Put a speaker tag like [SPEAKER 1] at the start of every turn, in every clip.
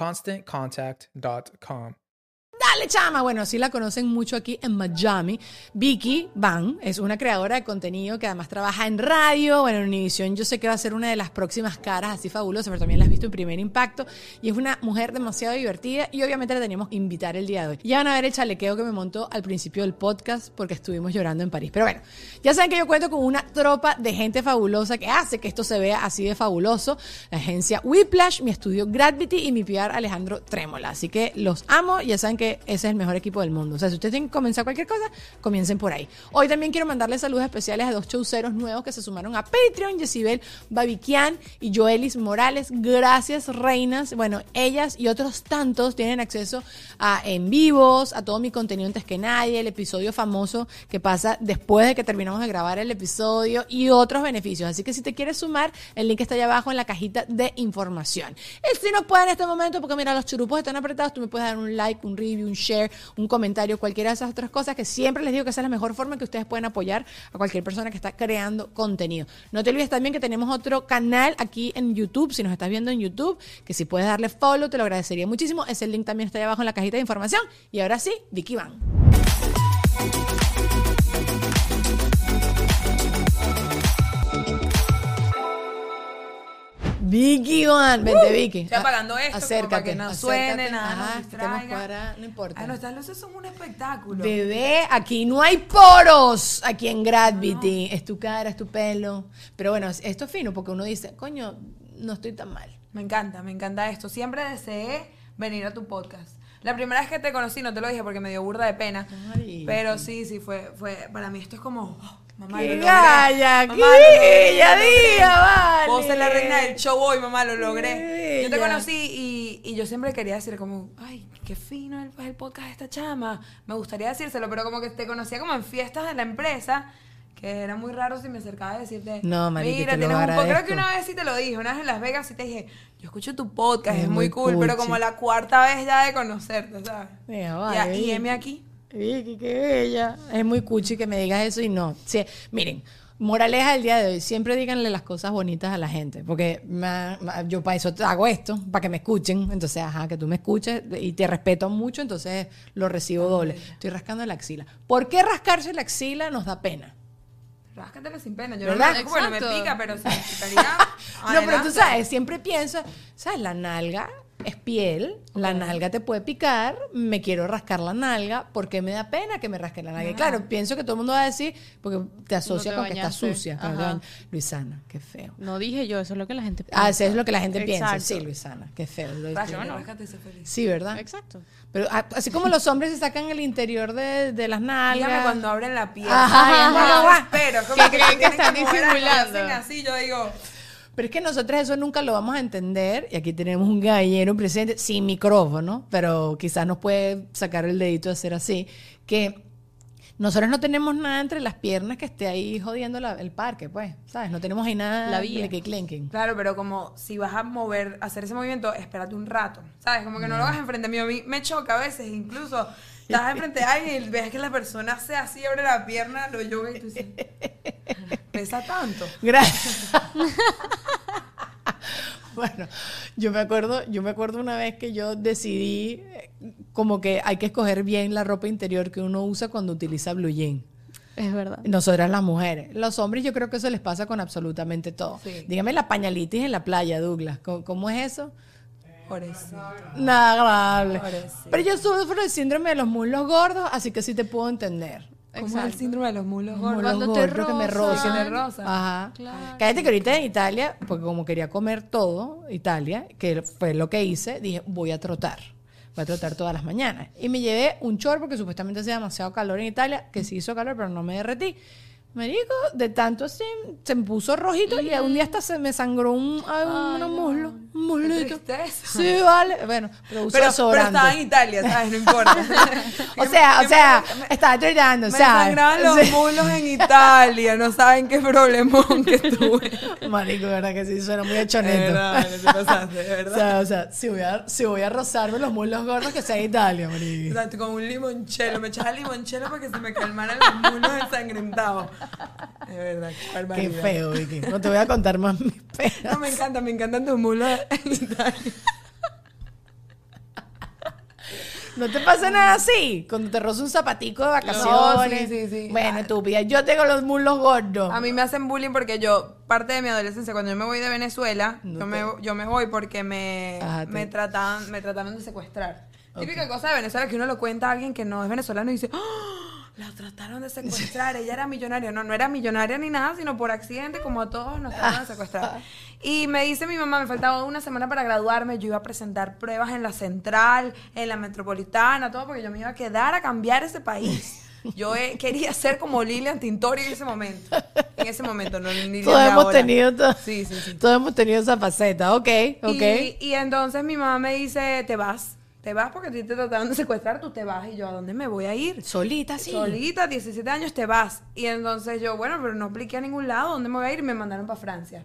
[SPEAKER 1] ConstantContact.com.
[SPEAKER 2] Dale, chama. Bueno, sí la conocen mucho aquí en Miami. Vicky Van es una creadora de contenido que además trabaja en radio. Bueno, en Univision yo sé que va a ser una de las próximas caras así fabulosas, pero también la has visto en Primer Impacto. Y es una mujer demasiado divertida y obviamente la teníamos que invitar el día de hoy. Ya van a ver el chalequeo que me montó al principio del podcast porque estuvimos llorando en París. Pero bueno, ya saben que yo cuento con una tropa de gente fabulosa que hace que esto se vea así de fabuloso. La agencia Whiplash, mi estudio Gravity y mi PR Alejandro Trémola. Así que los amo. Ya saben que ese es el mejor equipo del mundo. O sea, si ustedes tienen que comenzar cualquier cosa, comiencen por ahí. Hoy también quiero mandarle saludos especiales a dos chauceros nuevos que se sumaron a Patreon, Yesibel Babiquian y Joelis Morales. Gracias, reinas. Bueno, ellas y otros tantos tienen acceso a en vivos, a todo mi contenido antes que nadie, el episodio famoso que pasa después de que terminamos de grabar el episodio y otros beneficios. Así que si te quieres sumar, el link está allá abajo en la cajita de información. Y si no puedes en este momento, porque mira, los churupos están apretados, tú me puedes dar un like, un review, un share, un comentario, cualquiera de esas otras cosas que siempre les digo que esa es la mejor forma que ustedes pueden apoyar a cualquier persona que está creando contenido. No te olvides también que tenemos otro canal aquí en YouTube, si nos estás viendo en YouTube, que si puedes darle follow, te lo agradecería muchísimo. Ese link también está ahí abajo en la cajita de información. Y ahora sí, Vicky Van. Vicky Van, vente Vicky.
[SPEAKER 3] Estoy apagando esto
[SPEAKER 2] Acércate,
[SPEAKER 3] para que no suene, nada nos
[SPEAKER 2] Ajá,
[SPEAKER 3] distraiga.
[SPEAKER 2] estemos cuadradas, no importa.
[SPEAKER 3] Ay, nuestras luces son un espectáculo.
[SPEAKER 2] Bebé, aquí no hay poros, aquí en Gravity. Es tu cara, es tu pelo. Pero bueno, esto es fino porque uno dice, coño, no estoy tan mal.
[SPEAKER 3] Me encanta, me encanta esto. Siempre deseé venir a tu podcast. La primera vez que te conocí, no te lo dije porque me dio burda de pena.
[SPEAKER 2] Ay.
[SPEAKER 3] Pero sí, sí, fue, fue, para mí esto es como, oh, mamá, lo
[SPEAKER 2] ¡Qué
[SPEAKER 3] logré.
[SPEAKER 2] galla!
[SPEAKER 3] Mamá,
[SPEAKER 2] ¡Qué
[SPEAKER 3] lo lo logré.
[SPEAKER 2] diga, vale!
[SPEAKER 3] Puedo ser la reina del show hoy, mamá, lo logré.
[SPEAKER 2] ¡Qué
[SPEAKER 3] Yo te conocí y, y yo siempre quería decir como, ay, qué fino el, el podcast de esta chama. Me gustaría decírselo, pero como que te conocía como en fiestas de la empresa, que era muy raro si me acercaba a decirte,
[SPEAKER 2] No, marica,
[SPEAKER 3] mira,
[SPEAKER 2] te lo
[SPEAKER 3] tienes un podcast. Creo que una vez sí te lo dije, una vez en Las Vegas sí te dije, yo escucho tu podcast,
[SPEAKER 2] Es
[SPEAKER 3] es,
[SPEAKER 2] muy
[SPEAKER 3] cool, pero como la cuarta vez ya de conocerte, ¿sabes?
[SPEAKER 2] Mira, vale,
[SPEAKER 3] y. M aquí.
[SPEAKER 2] Vicky, qué bella. Es muy cuchi que me digas eso y no. Sí, miren, moraleja del día de hoy, siempre díganle las cosas bonitas a la gente, porque yo para eso hago esto, para que me escuchen, entonces, ajá, que tú me escuches y te respeto mucho, entonces lo recibo doble. Estoy rascando la axila. ¿Por qué rascarse la axila nos da pena?
[SPEAKER 3] Ráscatela sin pena. Yo
[SPEAKER 2] ¿Verdad?
[SPEAKER 3] no bueno, me pica, pero si me picaría.
[SPEAKER 2] No, pero tú sabes, siempre pienso, ¿sabes? La nalga es piel, la nalga te puede picar, me quiero rascar la nalga, porque me da pena que me rasque la nalga. Y claro, pienso que todo el mundo va a decir, porque te asocia
[SPEAKER 4] te
[SPEAKER 2] con que está sucia. no. Luisana, qué feo.
[SPEAKER 4] No dije yo, eso es lo que la gente
[SPEAKER 2] Ah,
[SPEAKER 4] piensa.
[SPEAKER 2] eso es lo que la gente piensa. Sí, Luisana, qué feo. Lo-
[SPEAKER 3] Ráscate, ráscate y sé feliz.
[SPEAKER 2] Sí, ¿verdad?
[SPEAKER 4] Exacto.
[SPEAKER 2] Pero ah, así como los hombres se sacan el interior de, de las nalgas.
[SPEAKER 3] Dígame cuando abren la piel.
[SPEAKER 2] Ajá,
[SPEAKER 3] Ay,
[SPEAKER 2] ajá,
[SPEAKER 3] no,
[SPEAKER 2] ajá.
[SPEAKER 3] espero. Como
[SPEAKER 4] Que
[SPEAKER 3] que,
[SPEAKER 4] creen que están disimulando.
[SPEAKER 3] así, yo digo...
[SPEAKER 2] Pero es que nosotros eso nunca lo vamos a entender. Y aquí tenemos un gallero presente, sin micrófono, pero quizás nos puede sacar el dedito de hacer así. Que nosotros no tenemos nada entre las piernas que esté ahí jodiendo la- el parque, pues. ¿Sabes? No tenemos ahí nada
[SPEAKER 4] La vía.
[SPEAKER 2] de que clenquen.
[SPEAKER 3] Claro, pero como si vas a mover, hacer ese movimiento, espérate un rato. ¿Sabes? Como que no lo hagas enfrente mío. A mí me choca a veces, incluso. Estás enfrente de alguien y ves que la persona hace así, abre la pierna, lo yoga y tú dices, pesa tanto.
[SPEAKER 2] Gracias. bueno, yo me acuerdo, yo me acuerdo una vez que yo decidí como que hay que escoger bien la ropa interior que uno usa cuando utiliza blue jean.
[SPEAKER 4] Es verdad.
[SPEAKER 2] Nosotras las mujeres. Los hombres yo creo que eso les pasa con absolutamente todo.
[SPEAKER 3] Sí.
[SPEAKER 2] Dígame la pañalitis en la playa, Douglas. ¿Cómo, cómo es eso?
[SPEAKER 3] Por eso.
[SPEAKER 2] Nada agradable.
[SPEAKER 3] Pobrecito.
[SPEAKER 2] Pero yo sufro el síndrome de los muslos gordos, así que sí te puedo entender.
[SPEAKER 3] ¿Cómo es el síndrome de los mulos gordos?
[SPEAKER 4] Cuando te
[SPEAKER 2] gordos que me
[SPEAKER 4] rozan.
[SPEAKER 3] Que te rozan.
[SPEAKER 2] Ajá.
[SPEAKER 4] Claro.
[SPEAKER 2] Cállate que ahorita en Italia, porque como quería comer todo, Italia, que fue lo que hice, dije, voy a trotar. Voy a trotar todas las mañanas. Y me llevé un chor porque supuestamente hacía demasiado calor en Italia, que sí hizo calor, pero no me derretí. Me dijo, de tanto así, se me puso rojito y un día hasta se me sangró un, ay, unos muslos, un muslito. Sí, vale. Bueno, pero
[SPEAKER 3] Pero, estaba en Italia, ¿sabes? No importa.
[SPEAKER 2] O sea, o sea,
[SPEAKER 3] me-
[SPEAKER 2] estaba tratando,
[SPEAKER 3] Me
[SPEAKER 2] ¿sabes?
[SPEAKER 3] sangraban los
[SPEAKER 2] Sí.
[SPEAKER 3] mulos en Italia, no saben qué problemón que tuve.
[SPEAKER 2] Marico, de verdad que sí, suena muy
[SPEAKER 3] De
[SPEAKER 2] achoneto.
[SPEAKER 3] verdad, no te pasaste, de
[SPEAKER 2] O
[SPEAKER 3] verdad.
[SPEAKER 2] sea, o sea, si voy a, si voy a rozarme los muslos gordos, que sea en Italia,
[SPEAKER 3] O
[SPEAKER 2] marico.
[SPEAKER 3] sea, con un limonchelo, me echaba limonchelo para que se me calmaran los mulos ensangrentados. De verdad, qué
[SPEAKER 2] Qué feo, Vicky. No te voy a contar más mis penas.
[SPEAKER 3] No, me encanta, me encantan tus mulos en Italia.
[SPEAKER 2] ¿No te pasa nada así? Cuando te roza un zapatico de vacaciones.
[SPEAKER 3] No, sí, sí, sí.
[SPEAKER 2] Bueno,
[SPEAKER 3] Ah.
[SPEAKER 2] estúpida, yo tengo los muslos gordos.
[SPEAKER 3] A mí me hacen bullying porque yo, parte de mi adolescencia, cuando yo me voy de Venezuela,
[SPEAKER 2] No
[SPEAKER 3] yo,
[SPEAKER 2] te-
[SPEAKER 3] me, yo me voy porque me,
[SPEAKER 2] Ajá, te-
[SPEAKER 3] me, trataban, me trataron de secuestrar. Típica cosa de Venezuela que uno lo cuenta a alguien que no es venezolano y dice, ¡Oh! La trataron de secuestrar, ella era millonaria. No, no era millonaria ni nada, sino por accidente, como a todos nos trataron de secuestrar. Y me dice mi mamá, me faltaba una semana para graduarme, yo iba a presentar pruebas en la central, en la metropolitana, todo, porque yo me iba a quedar a cambiar ese país. Yo eh, quería ser como Lilian Tintori en ese momento. En ese momento, no ni
[SPEAKER 2] Todos hemos
[SPEAKER 3] ahora.
[SPEAKER 2] tenido to-
[SPEAKER 3] Sí, sí, sí.
[SPEAKER 2] Todos hemos tenido esa faceta. Ok, ok.
[SPEAKER 3] Y, y entonces mi mamá me dice, te vas, te vas porque a ti te trataron de secuestrar, tú te vas. Y yo, ¿a dónde me voy a ir?
[SPEAKER 2] Solita, sí.
[SPEAKER 3] Solita, 17 años, te vas. Y entonces yo, bueno, pero no apliqué a ningún lado, ¿dónde me voy a ir? Y me mandaron para Francia.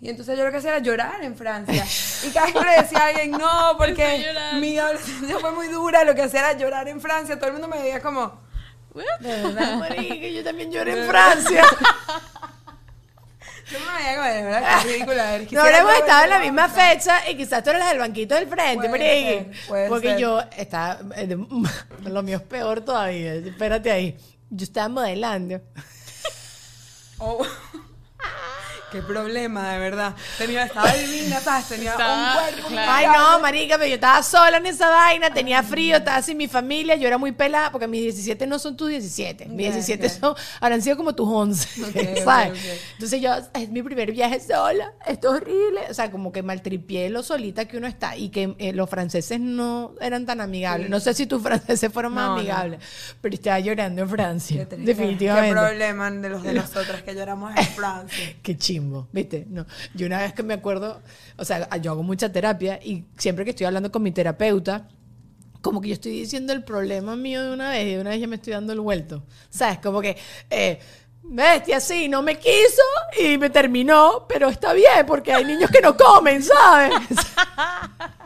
[SPEAKER 3] Y entonces yo lo que hacía era llorar en Francia. Y cada vez que le decía a alguien, no, porque mi adolescencia fue muy dura, lo que hacía era llorar en Francia. Todo el mundo me veía como,
[SPEAKER 2] De verdad, marica, yo también lloré en Francia.
[SPEAKER 3] yo me verdad, qué ridícula.
[SPEAKER 2] No habremos estado en la misma fecha y quizás tú eres la del banquito del frente,
[SPEAKER 3] Puede
[SPEAKER 2] mariqui.
[SPEAKER 3] ser, puede
[SPEAKER 2] Porque
[SPEAKER 3] ser.
[SPEAKER 2] yo estaba. eh, Lo mío es peor todavía. Espérate ahí. Yo estaba modelando.
[SPEAKER 3] Oh. Qué problema, de verdad. Tenía, estaba divina, ¿sabes? Tenía
[SPEAKER 4] Estaba-
[SPEAKER 3] un cuerpo.
[SPEAKER 4] claro.
[SPEAKER 2] Ay, no, marica, pero yo estaba sola en esa vaina, tenía frío, estaba sin mi familia, yo era muy pelada, porque mis 17 no son tus 17, mis
[SPEAKER 3] Ok,
[SPEAKER 2] 17
[SPEAKER 3] ok.
[SPEAKER 2] son, habrán sido como tus 11,
[SPEAKER 3] Ok,
[SPEAKER 2] ¿sabes?
[SPEAKER 3] ok.
[SPEAKER 2] Entonces yo, es mi primer viaje sola, esto es horrible, o sea, como que maltripié lo solita que uno está, y que eh, los franceses no eran tan amigables, no sé si tus franceses fueron más
[SPEAKER 3] No, no.
[SPEAKER 2] amigables, pero estaba llorando en Francia,
[SPEAKER 3] Qué triste.
[SPEAKER 2] definitivamente.
[SPEAKER 3] Qué problema de los de nosotras que lloramos en Francia.
[SPEAKER 2] Qué chimbo, ¿viste? No, yo una vez que me acuerdo, o sea, yo hago mucha terapia y siempre que estoy hablando con mi terapeuta, como que yo estoy diciendo el problema mío de una vez y de una vez ya me estoy dando el vuelto. ¿Sabes? Como que, eh, bestia, sí, no me quiso y me terminó, pero está bien porque hay niños que no comen, ¿sabes?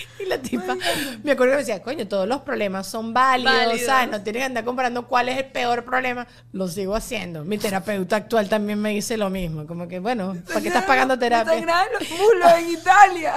[SPEAKER 2] Y la tipa, me acuerdo que me decía, coño, todos los problemas son válidos,
[SPEAKER 4] Válidos.
[SPEAKER 2] ¿sabes? No tienes que andar comparando cuál es el peor problema. Lo sigo haciendo. Mi terapeuta actual también me dice lo mismo. Como que, bueno, ¿para qué estás pagando terapia?
[SPEAKER 3] los mulos en Italia.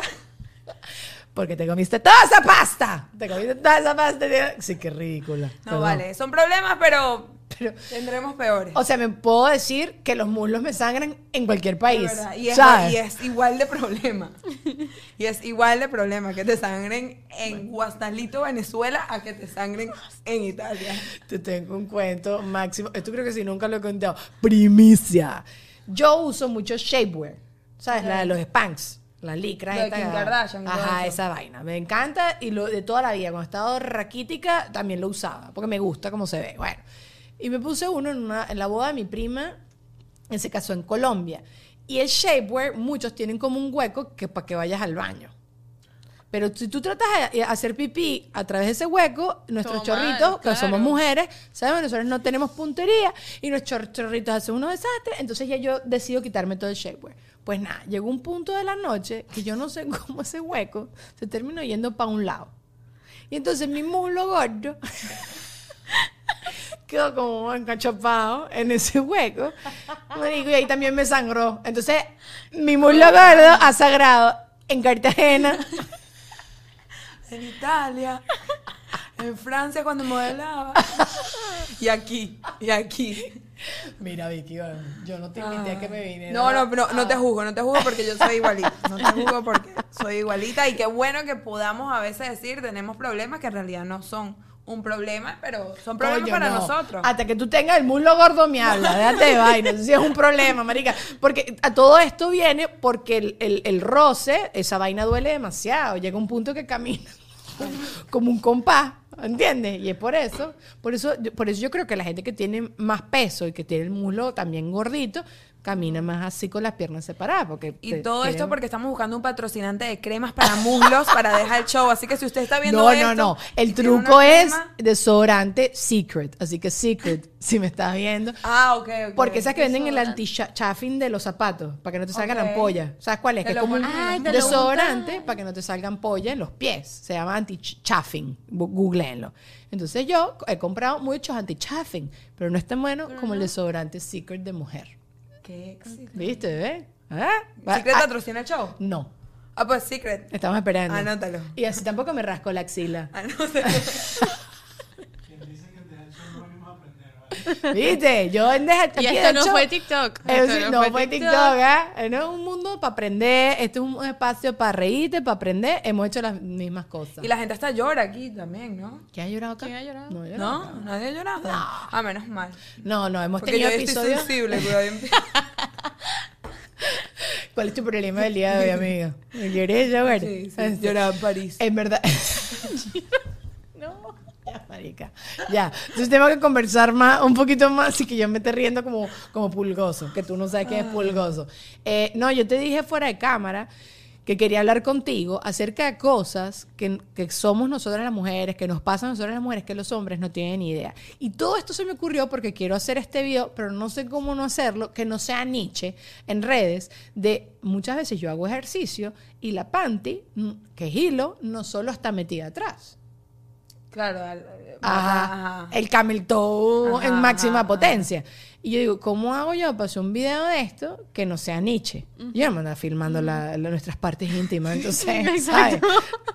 [SPEAKER 2] Porque te comiste toda esa pasta. Te comiste toda esa pasta. Sí, qué ridícula.
[SPEAKER 3] No,
[SPEAKER 2] Perdón.
[SPEAKER 3] vale, son problemas, pero
[SPEAKER 2] Pero,
[SPEAKER 3] Tendremos peores.
[SPEAKER 2] o sea, me puedo decir que los muslos me sangran en cualquier
[SPEAKER 3] De
[SPEAKER 2] país.
[SPEAKER 3] verdad, Y es,
[SPEAKER 2] ¿sabes?
[SPEAKER 3] y es igual de problema. y es igual de problema que te sangren en Guastalito, Venezuela, a que te sangren en Italia.
[SPEAKER 2] Te tengo un cuento máximo. Esto creo que si nunca lo he contado. Primicia. Yo uso mucho shapewear. ¿Sabes? La de los spanks. La licra.
[SPEAKER 3] De
[SPEAKER 2] esta-
[SPEAKER 3] Kim Kardashian
[SPEAKER 2] Ajá, esa vaina. Me encanta y lo de toda la vida. Cuando estaba raquítica también lo usaba. Porque me gusta cómo se ve. Bueno. Y me puse uno en, una, en la boda de mi prima. En ese caso en Colombia. Y el shapewear, muchos tienen como un hueco que para que vayas al baño. Pero si tú tratas de hacer pipí a través de ese hueco, nuestros chorritos, que somos mujeres, ¿sabes? Nosotros no tenemos puntería y nuestros chorritos hacen unos desastres. Entonces ya yo decido quitarme todo el shapewear. Pues nada, llegó un punto de la noche que yo no sé cómo ese hueco se terminó yendo para un lado. Y entonces mi muslo gordo quedó como encachapado en ese hueco. Marico, y ahí también me sangró. Entonces, mi muslo gordo ha sagrado en Cartagena.
[SPEAKER 3] En Italia, en Francia cuando modelaba. y aquí, y aquí.
[SPEAKER 2] Mira, Vicky, yo no te invité a que me viniera.
[SPEAKER 3] No, no, no, no te juzgo, no te juzgo porque yo soy igualita. No te juzgo porque soy igualita. Y qué bueno que podamos a veces decir, tenemos problemas que en realidad no son un problema, pero son problemas
[SPEAKER 2] Coño,
[SPEAKER 3] para
[SPEAKER 2] no.
[SPEAKER 3] nosotros.
[SPEAKER 2] Hasta que tú tengas el muslo gordo me habla, déjate de vaina. Eso sí es un problema, marica. Porque a todo esto viene porque el, el- el roce, esa vaina duele demasiado. Llega un punto que camina como un compás, ¿entiendes? Y es por eso, por eso, por eso yo creo que la gente que tiene más peso y que tiene el muslo también gordito, camina más así con las piernas separadas. Porque
[SPEAKER 3] Y
[SPEAKER 2] te-
[SPEAKER 3] todo esto porque estamos buscando un patrocinante de cremas para muslos para dejar el show. Así que si usted está viendo
[SPEAKER 2] No,
[SPEAKER 3] esto,
[SPEAKER 2] no, no. El truco es
[SPEAKER 3] crema-
[SPEAKER 2] desodorante Secret. Así que Secret, si me estás viendo.
[SPEAKER 3] Ah, ok, ok.
[SPEAKER 2] Porque esas que venden el anti-chaffing de los zapatos, para que no te salgan
[SPEAKER 3] Ok.
[SPEAKER 2] ampollas. ¿Sabes cuál es?
[SPEAKER 3] Te
[SPEAKER 2] Que es como un
[SPEAKER 4] Ay,
[SPEAKER 2] desodorante para que no te salgan pollas en los pies. Se llama anti-chaffing. Googleenlo. Entonces yo he comprado muchos anti-chaffing, pero no es tan bueno como el desodorante Secret de mujer.
[SPEAKER 3] Qué éxito.
[SPEAKER 2] ¿Viste? ¿Ah? Va-
[SPEAKER 3] ¿Secret
[SPEAKER 2] ah,
[SPEAKER 3] patrocina el show?
[SPEAKER 2] No.
[SPEAKER 3] Ah, pues Secret.
[SPEAKER 2] Estamos esperando.
[SPEAKER 3] Anótalo.
[SPEAKER 2] Y así tampoco me rasco la axila.
[SPEAKER 3] Anótalo.
[SPEAKER 2] ¿Viste? Yo en Deja
[SPEAKER 4] Y
[SPEAKER 2] aquí,
[SPEAKER 4] esto
[SPEAKER 2] de
[SPEAKER 4] no fue TikTok. Esto
[SPEAKER 2] no fue TikTok, ¿eh? No es un mundo para aprender, este es un espacio para reírte, para aprender. Hemos hecho las mismas cosas.
[SPEAKER 3] Y la gente hasta llora aquí también, ¿no?
[SPEAKER 2] ¿Quién ha llorado acá?
[SPEAKER 4] ¿Quién ha llorado?
[SPEAKER 2] No,
[SPEAKER 3] ¿No? ¿Nadie ha llorado? Ah, menos mal.
[SPEAKER 2] No, no, hemos
[SPEAKER 3] Porque
[SPEAKER 2] tenido
[SPEAKER 3] yo estoy
[SPEAKER 2] episodios.
[SPEAKER 3] sensible, cuidado. yo-
[SPEAKER 2] ¿Cuál es tu problema del día de hoy, amiga? ¿Quieres llorar?
[SPEAKER 3] Sí, sí, lloraba en París.
[SPEAKER 2] En verdad. ya, marica. Ya. Entonces tengo que conversar más, un poquito más, y que yo me esté riendo como, como pulgoso, que tú no sabes qué es pulgoso. Eh, no, yo te dije fuera de cámara que quería hablar contigo acerca de cosas que, que somos nosotras las mujeres, que nos pasan a nosotras las mujeres, que los hombres no tienen ni idea. Y todo esto se me ocurrió porque quiero hacer este video, pero no sé cómo no hacerlo, que no sea niche en redes, de muchas veces yo hago ejercicio y la panty, mm, que es hilo, no solo está metida atrás.
[SPEAKER 3] Claro, al-
[SPEAKER 2] Ajá.
[SPEAKER 3] ajá.
[SPEAKER 2] El camel toe
[SPEAKER 3] Ajá,
[SPEAKER 2] en máxima
[SPEAKER 3] ajá,
[SPEAKER 2] potencia. Y yo digo, ¿cómo hago yo para hacer un video de esto que no sea niche? Yo no me ando filmando la- la- nuestras partes íntimas, entonces, ¿sabes?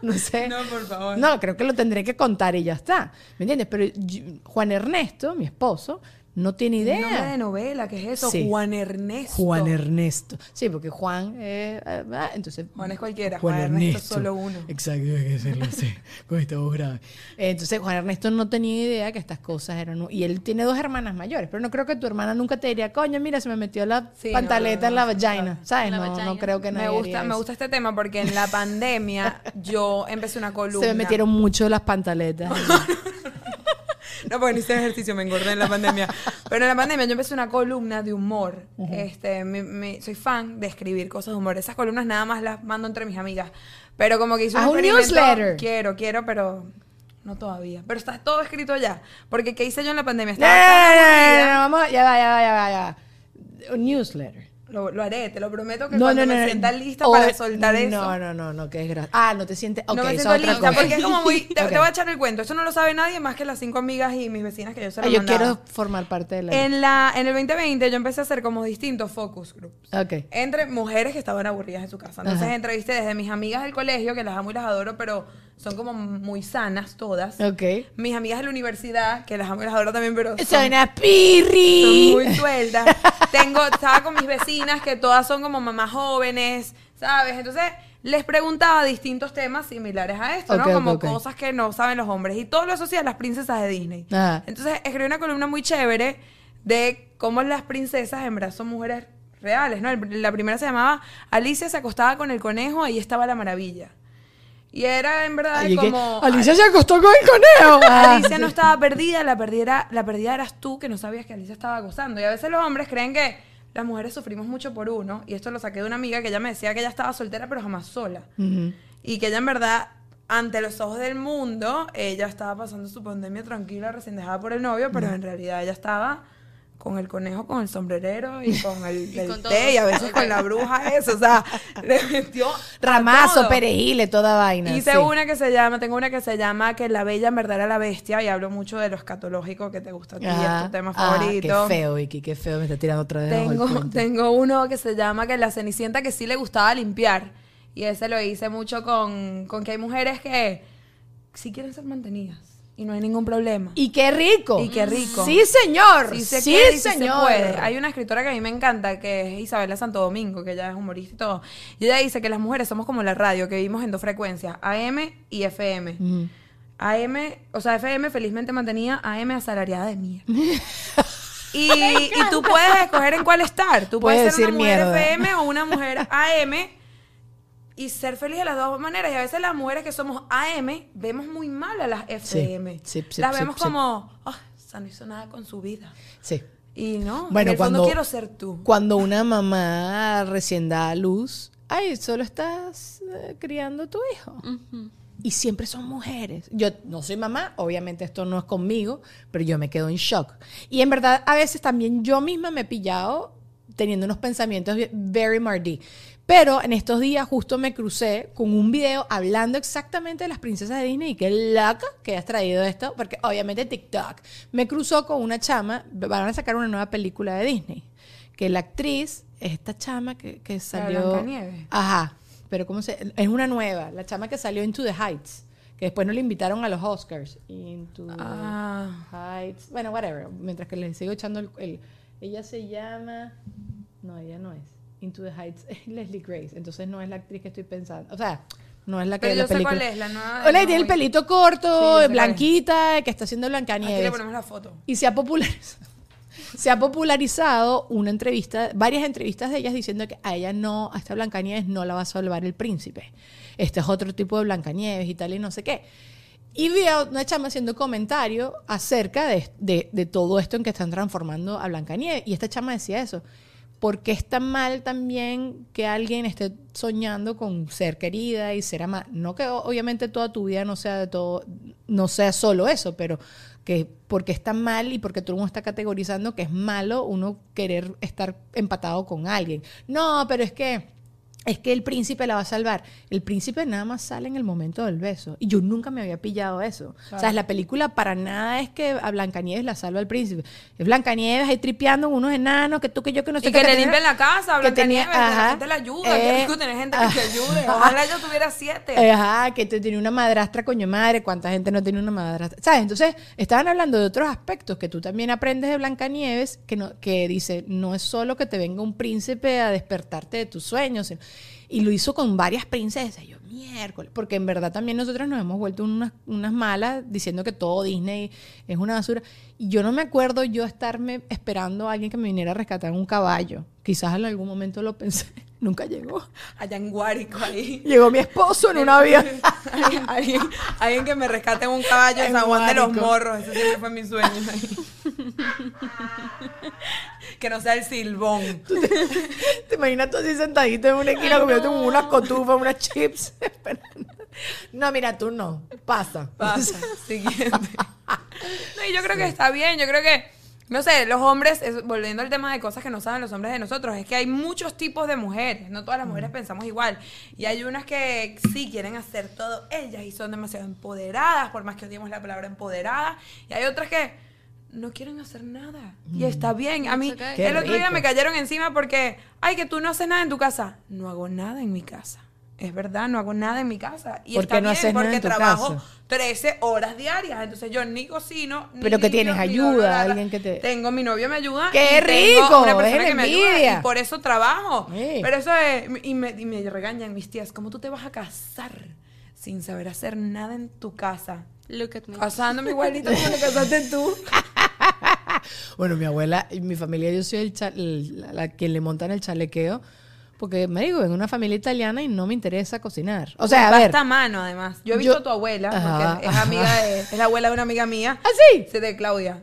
[SPEAKER 2] No sé.
[SPEAKER 3] No, por favor.
[SPEAKER 2] No, creo que lo tendré que contar y ya está. ¿Me entiendes? Pero yo- Juan Ernesto, mi esposo, no tiene
[SPEAKER 3] Un nombre de
[SPEAKER 2] idea.
[SPEAKER 3] novela, ¿qué es eso?
[SPEAKER 2] Sí.
[SPEAKER 3] Juan Ernesto.
[SPEAKER 2] Juan Ernesto. Sí, porque Juan, eh, eh, ah, entonces.
[SPEAKER 3] Juan es cualquiera, Juan Ernesto es solo uno.
[SPEAKER 2] Exacto, hay que decirlo así, con esta voz grave. Entonces, Juan Ernesto no tenía idea que estas cosas eran. Y él tiene dos hermanas mayores, pero no creo que tu hermana nunca te diría, coño, mira, se me metió la
[SPEAKER 3] Sí, no,
[SPEAKER 2] pantaleta
[SPEAKER 3] no,
[SPEAKER 2] en la
[SPEAKER 3] no,
[SPEAKER 2] vagina. ¿Sabes?
[SPEAKER 4] La
[SPEAKER 2] No,
[SPEAKER 4] vagina.
[SPEAKER 2] no creo que nadie
[SPEAKER 3] Me gusta, me gusta este tema porque en la pandemia yo empecé una columna.
[SPEAKER 2] Se me metieron mucho las pantaletas.
[SPEAKER 3] No, porque no hice ejercicio, me engordé en la pandemia. Pero en la pandemia yo empecé una columna de humor. este, mi- mi- soy fan de escribir cosas de humor. Esas columnas nada más las mando entre mis amigas. Pero como que hice un
[SPEAKER 2] un newsletter.
[SPEAKER 3] Quiero, quiero, pero no todavía. Pero está todo escrito ya. Porque ¿qué hice yo en la pandemia? Estaba
[SPEAKER 2] no, no, no, vamos, ya va, ya va, ya va, ya va. Un newsletter.
[SPEAKER 3] Lo, lo haré, te lo prometo que
[SPEAKER 2] No,
[SPEAKER 3] cuando
[SPEAKER 2] no,
[SPEAKER 3] me
[SPEAKER 2] no.
[SPEAKER 3] sienta lista
[SPEAKER 2] O-
[SPEAKER 3] para soltar eso.
[SPEAKER 2] No, no, no, no, que es grasa. Ah, no te sientes. Ok,
[SPEAKER 3] no me siento lista
[SPEAKER 2] cosa.
[SPEAKER 3] porque es como muy. Te,
[SPEAKER 2] Ok.
[SPEAKER 3] te voy a echar el cuento. Eso no lo sabe nadie más que las cinco amigas y mis vecinas que yo se lo
[SPEAKER 2] Ah, yo
[SPEAKER 3] mandaba.
[SPEAKER 2] quiero formar parte de la.
[SPEAKER 3] En, la, en el 2020 yo empecé a hacer como distintos focus groups.
[SPEAKER 2] Ok.
[SPEAKER 3] Entre mujeres que estaban aburridas en su casa. Entonces
[SPEAKER 2] Ajá.
[SPEAKER 3] entrevisté desde mis amigas del colegio, que las amo y las adoro, pero son como muy sanas todas.
[SPEAKER 2] Ok.
[SPEAKER 3] Mis amigas de la universidad, que las amo y las adoro también, pero son,
[SPEAKER 2] una
[SPEAKER 3] son
[SPEAKER 2] pirri.
[SPEAKER 3] muy sueltas. Tengo, estaba con mis vecinas que todas son como mamás jóvenes, ¿sabes? Entonces les preguntaba distintos temas similares a esto, ¿no? Como cosas que no saben los hombres. Y todo lo asocia a las princesas de Disney.
[SPEAKER 2] Ajá.
[SPEAKER 3] Entonces escribí una columna muy chévere de cómo las princesas en son mujeres reales, ¿no? El- La primera se llamaba Alicia se acostaba con el conejo, ahí estaba la maravilla. Y era en verdad
[SPEAKER 2] Ay, que-
[SPEAKER 3] como...
[SPEAKER 2] Alicia se acostó con el conejo. Ah.
[SPEAKER 3] Alicia no estaba perdida, la perdida, la perdida eras tú que no sabías que Alicia estaba gozando. Y a veces los hombres creen que las mujeres sufrimos mucho por uno. Y esto lo saqué de una amiga que ella me decía que ella estaba soltera pero jamás sola. Y que ella en verdad, ante los ojos del mundo, ella estaba pasando su pandemia tranquila, recién dejada por el novio, pero en realidad ella estaba con el conejo, con el sombrerero y con el, el
[SPEAKER 4] con
[SPEAKER 3] té
[SPEAKER 4] todo.
[SPEAKER 3] y a veces con la bruja eso, o sea, le metió
[SPEAKER 2] Ramazo,
[SPEAKER 3] todo.
[SPEAKER 2] perejile, toda vaina.
[SPEAKER 3] Hice
[SPEAKER 2] sí.
[SPEAKER 3] una que se llama, tengo una que se llama que la bella en verdad era la bestia y hablo mucho de lo escatológico que te gusta a ti,
[SPEAKER 2] Ah,
[SPEAKER 3] es tu tema
[SPEAKER 2] ah,
[SPEAKER 3] favorito.
[SPEAKER 2] qué feo, Vicky, qué feo. Me está tirando otra vez el
[SPEAKER 3] Tengo, tengo uno que se llama que la cenicienta que sí le gustaba limpiar y ese lo hice mucho con, con que hay mujeres que sí quieren ser mantenidas y no hay ningún problema.
[SPEAKER 2] Y qué rico.
[SPEAKER 3] Y qué rico.
[SPEAKER 2] Sí, señor.
[SPEAKER 3] Sí,
[SPEAKER 2] Sí,
[SPEAKER 3] se y sí se
[SPEAKER 2] señor.
[SPEAKER 3] puede. Hay una escritora que a mí me encanta, que es Isabela Santo Domingo, que ella es humorista y todo. Y ella dice que las mujeres somos como la radio, que vivimos en dos frecuencias, AM y FM. AM, o sea, FM felizmente mantenía AM asalariada de mierda. Y, y tú puedes escoger en cuál estar. Tú puedes,
[SPEAKER 2] Puedes
[SPEAKER 3] ser una mujer. FM o una mujer AM y ser feliz de las dos maneras. Y a veces las mujeres que somos AM vemos muy mal a las FM.
[SPEAKER 2] sí, sí,
[SPEAKER 3] las
[SPEAKER 2] sí,
[SPEAKER 3] vemos
[SPEAKER 2] sí.
[SPEAKER 3] como, oh, esa no hizo nada con su vida.
[SPEAKER 2] Sí.
[SPEAKER 3] Y no,
[SPEAKER 2] Bueno,
[SPEAKER 3] en el fondo
[SPEAKER 2] cuando-
[SPEAKER 3] quiero ser tú.
[SPEAKER 2] Cuando una mamá recién da a luz, ay, solo estás eh, criando tu hijo. Y siempre son mujeres. Yo no soy mamá, obviamente esto no es conmigo, pero yo me quedo en shock. Y en verdad, a veces también yo misma me he pillado teniendo unos pensamientos very Mardi. Pero en estos días justo me crucé con un video hablando exactamente de las princesas de Disney y qué loca que has traído esto, porque obviamente TikTok me cruzó con una chama, van a sacar una nueva película de Disney, que la actriz, es esta chama que, que salió...
[SPEAKER 3] Blancanieves.
[SPEAKER 2] Ajá, pero ¿cómo se...? Es una nueva, la chama que salió Into the Heights, que después no le invitaron a los Oscars. Into the
[SPEAKER 3] Ah.
[SPEAKER 2] Heights, bueno, whatever, mientras que le sigo echando el, el- Ella se llama... No, ella no es. Into the Heights es Leslie Grace, entonces no es la actriz que estoy pensando. O sea, no es la que
[SPEAKER 3] Pero
[SPEAKER 2] de la
[SPEAKER 3] yo sé
[SPEAKER 2] película.
[SPEAKER 3] cuál es, la nueva de
[SPEAKER 2] Hola, tiene el pelito
[SPEAKER 3] Sí,
[SPEAKER 2] corto,
[SPEAKER 3] yo sé cuál es.
[SPEAKER 2] blanquita, que está haciendo
[SPEAKER 3] Aquí le
[SPEAKER 2] Blancanieves.
[SPEAKER 3] ponemos la foto.
[SPEAKER 2] Y se ha popularizado. Se ha popularizado una entrevista, varias entrevistas de ellas diciendo que a ella no, a esta Blancanieves no la va a salvar el príncipe. Este es otro tipo de Blancanieves y tal y no sé qué. Y vi a una chama haciendo comentario acerca de, de- de todo esto en que están transformando a Blancanieves. Y esta chama decía eso. ¿Por qué está mal también que alguien esté soñando con ser querida y ser amada? No que obviamente toda tu vida no sea de todo, no sea solo eso, pero que porque está mal y porque todo el mundo está categorizando que es malo uno querer estar empatado con alguien. No, pero es que es que el príncipe la va a salvar. El príncipe nada más sale en el momento del beso. Y yo nunca me había pillado eso. O sea, la película para nada es que a Blancanieves la salva el príncipe. Es Blancanieves ahí tripeando unos enanos, que tú, que yo, que no sé
[SPEAKER 3] Y
[SPEAKER 2] qué,
[SPEAKER 3] que le
[SPEAKER 2] tenía-
[SPEAKER 3] limpian la casa,
[SPEAKER 2] que tenía-
[SPEAKER 3] Blancanieves, que la
[SPEAKER 2] ajá,
[SPEAKER 3] gente le ayuda,
[SPEAKER 2] eh,
[SPEAKER 3] que rico tener gente que te ayude. Ojalá yo tuviera siete.
[SPEAKER 2] Eh, Ajá, que te tenía una madrastra coño madre, cuánta gente no tiene una madrastra. ¿Sabes? Entonces, estaban hablando de otros aspectos que tú también aprendes de Blancanieves, que no, que dice, no es solo que te venga un príncipe a despertarte de tus sueños. sino- Y lo hizo con varias princesas. Yo, miércoles. Porque en verdad también nosotros nos hemos vuelto unas, unas malas diciendo que todo Disney es una basura. Y yo no me acuerdo yo estarme esperando a alguien que me viniera a rescatar un caballo. Quizás en algún momento lo pensé. Nunca llegó.
[SPEAKER 3] Allá en Guárico, ahí.
[SPEAKER 2] Llegó mi esposo en un avión.
[SPEAKER 3] alguien, alguien, alguien que me rescate en un caballo en San Juan de los. Morros. Ese siempre fue mi sueño. que no sea el silbón.
[SPEAKER 2] ¿Te imaginas tú así sentadito en una esquina comiendo unas cotufas, unas chips? no, mira, tú no. Pasa.
[SPEAKER 3] Pasa. Siguiente. No, y yo creo que está bien. Yo creo que No sé, los hombres, es- volviendo al tema de cosas que no saben los hombres de nosotros, es que hay muchos tipos de mujeres, no todas las mujeres pensamos igual. Y hay unas que sí quieren hacer todo ellas y son demasiado empoderadas, por más que odiemos la palabra empoderada. Y hay otras que no quieren hacer nada. Y está bien. A mí,
[SPEAKER 4] okay.
[SPEAKER 3] El otro día
[SPEAKER 2] rico.
[SPEAKER 3] me cayeron encima porque, ay, que tú no haces nada en tu casa. No hago nada en mi casa. Es verdad, no hago nada en mi casa. Y
[SPEAKER 2] ¿Por
[SPEAKER 3] está
[SPEAKER 2] qué no
[SPEAKER 3] bien,
[SPEAKER 2] haces nada
[SPEAKER 3] porque
[SPEAKER 2] en tu
[SPEAKER 3] trabajo
[SPEAKER 2] casa?
[SPEAKER 3] 13 horas diarias. Entonces yo ni cocino, ni
[SPEAKER 2] Pero que tienes
[SPEAKER 3] ni
[SPEAKER 2] ayuda,
[SPEAKER 3] nada.
[SPEAKER 2] alguien que te-
[SPEAKER 3] Tengo mi novio me ayuda.
[SPEAKER 2] ¡Qué
[SPEAKER 3] y tengo
[SPEAKER 2] rico!
[SPEAKER 3] Una persona
[SPEAKER 2] Es
[SPEAKER 3] que me ayuda y por eso trabajo.
[SPEAKER 2] Sí.
[SPEAKER 3] Pero eso es... Y me, y me regañan mis tías. ¿Cómo tú te vas a casar sin saber hacer nada en tu casa?
[SPEAKER 4] Look at me.
[SPEAKER 3] Casándome igualito como te casaste tú.
[SPEAKER 2] Bueno, mi abuela y mi familia, yo soy el, cha- el- la, la que le montan el chalequeo. Porque me digo, en una familia italiana y no me interesa cocinar. O sea, a ver.
[SPEAKER 3] A mano, además. Yo he
[SPEAKER 2] Yo-
[SPEAKER 3] visto a tu abuela,
[SPEAKER 2] Ajá,
[SPEAKER 3] porque es amiga de... Es la abuela de una amiga mía.
[SPEAKER 2] ¿Ah, sí?
[SPEAKER 3] Sí, de Claudia.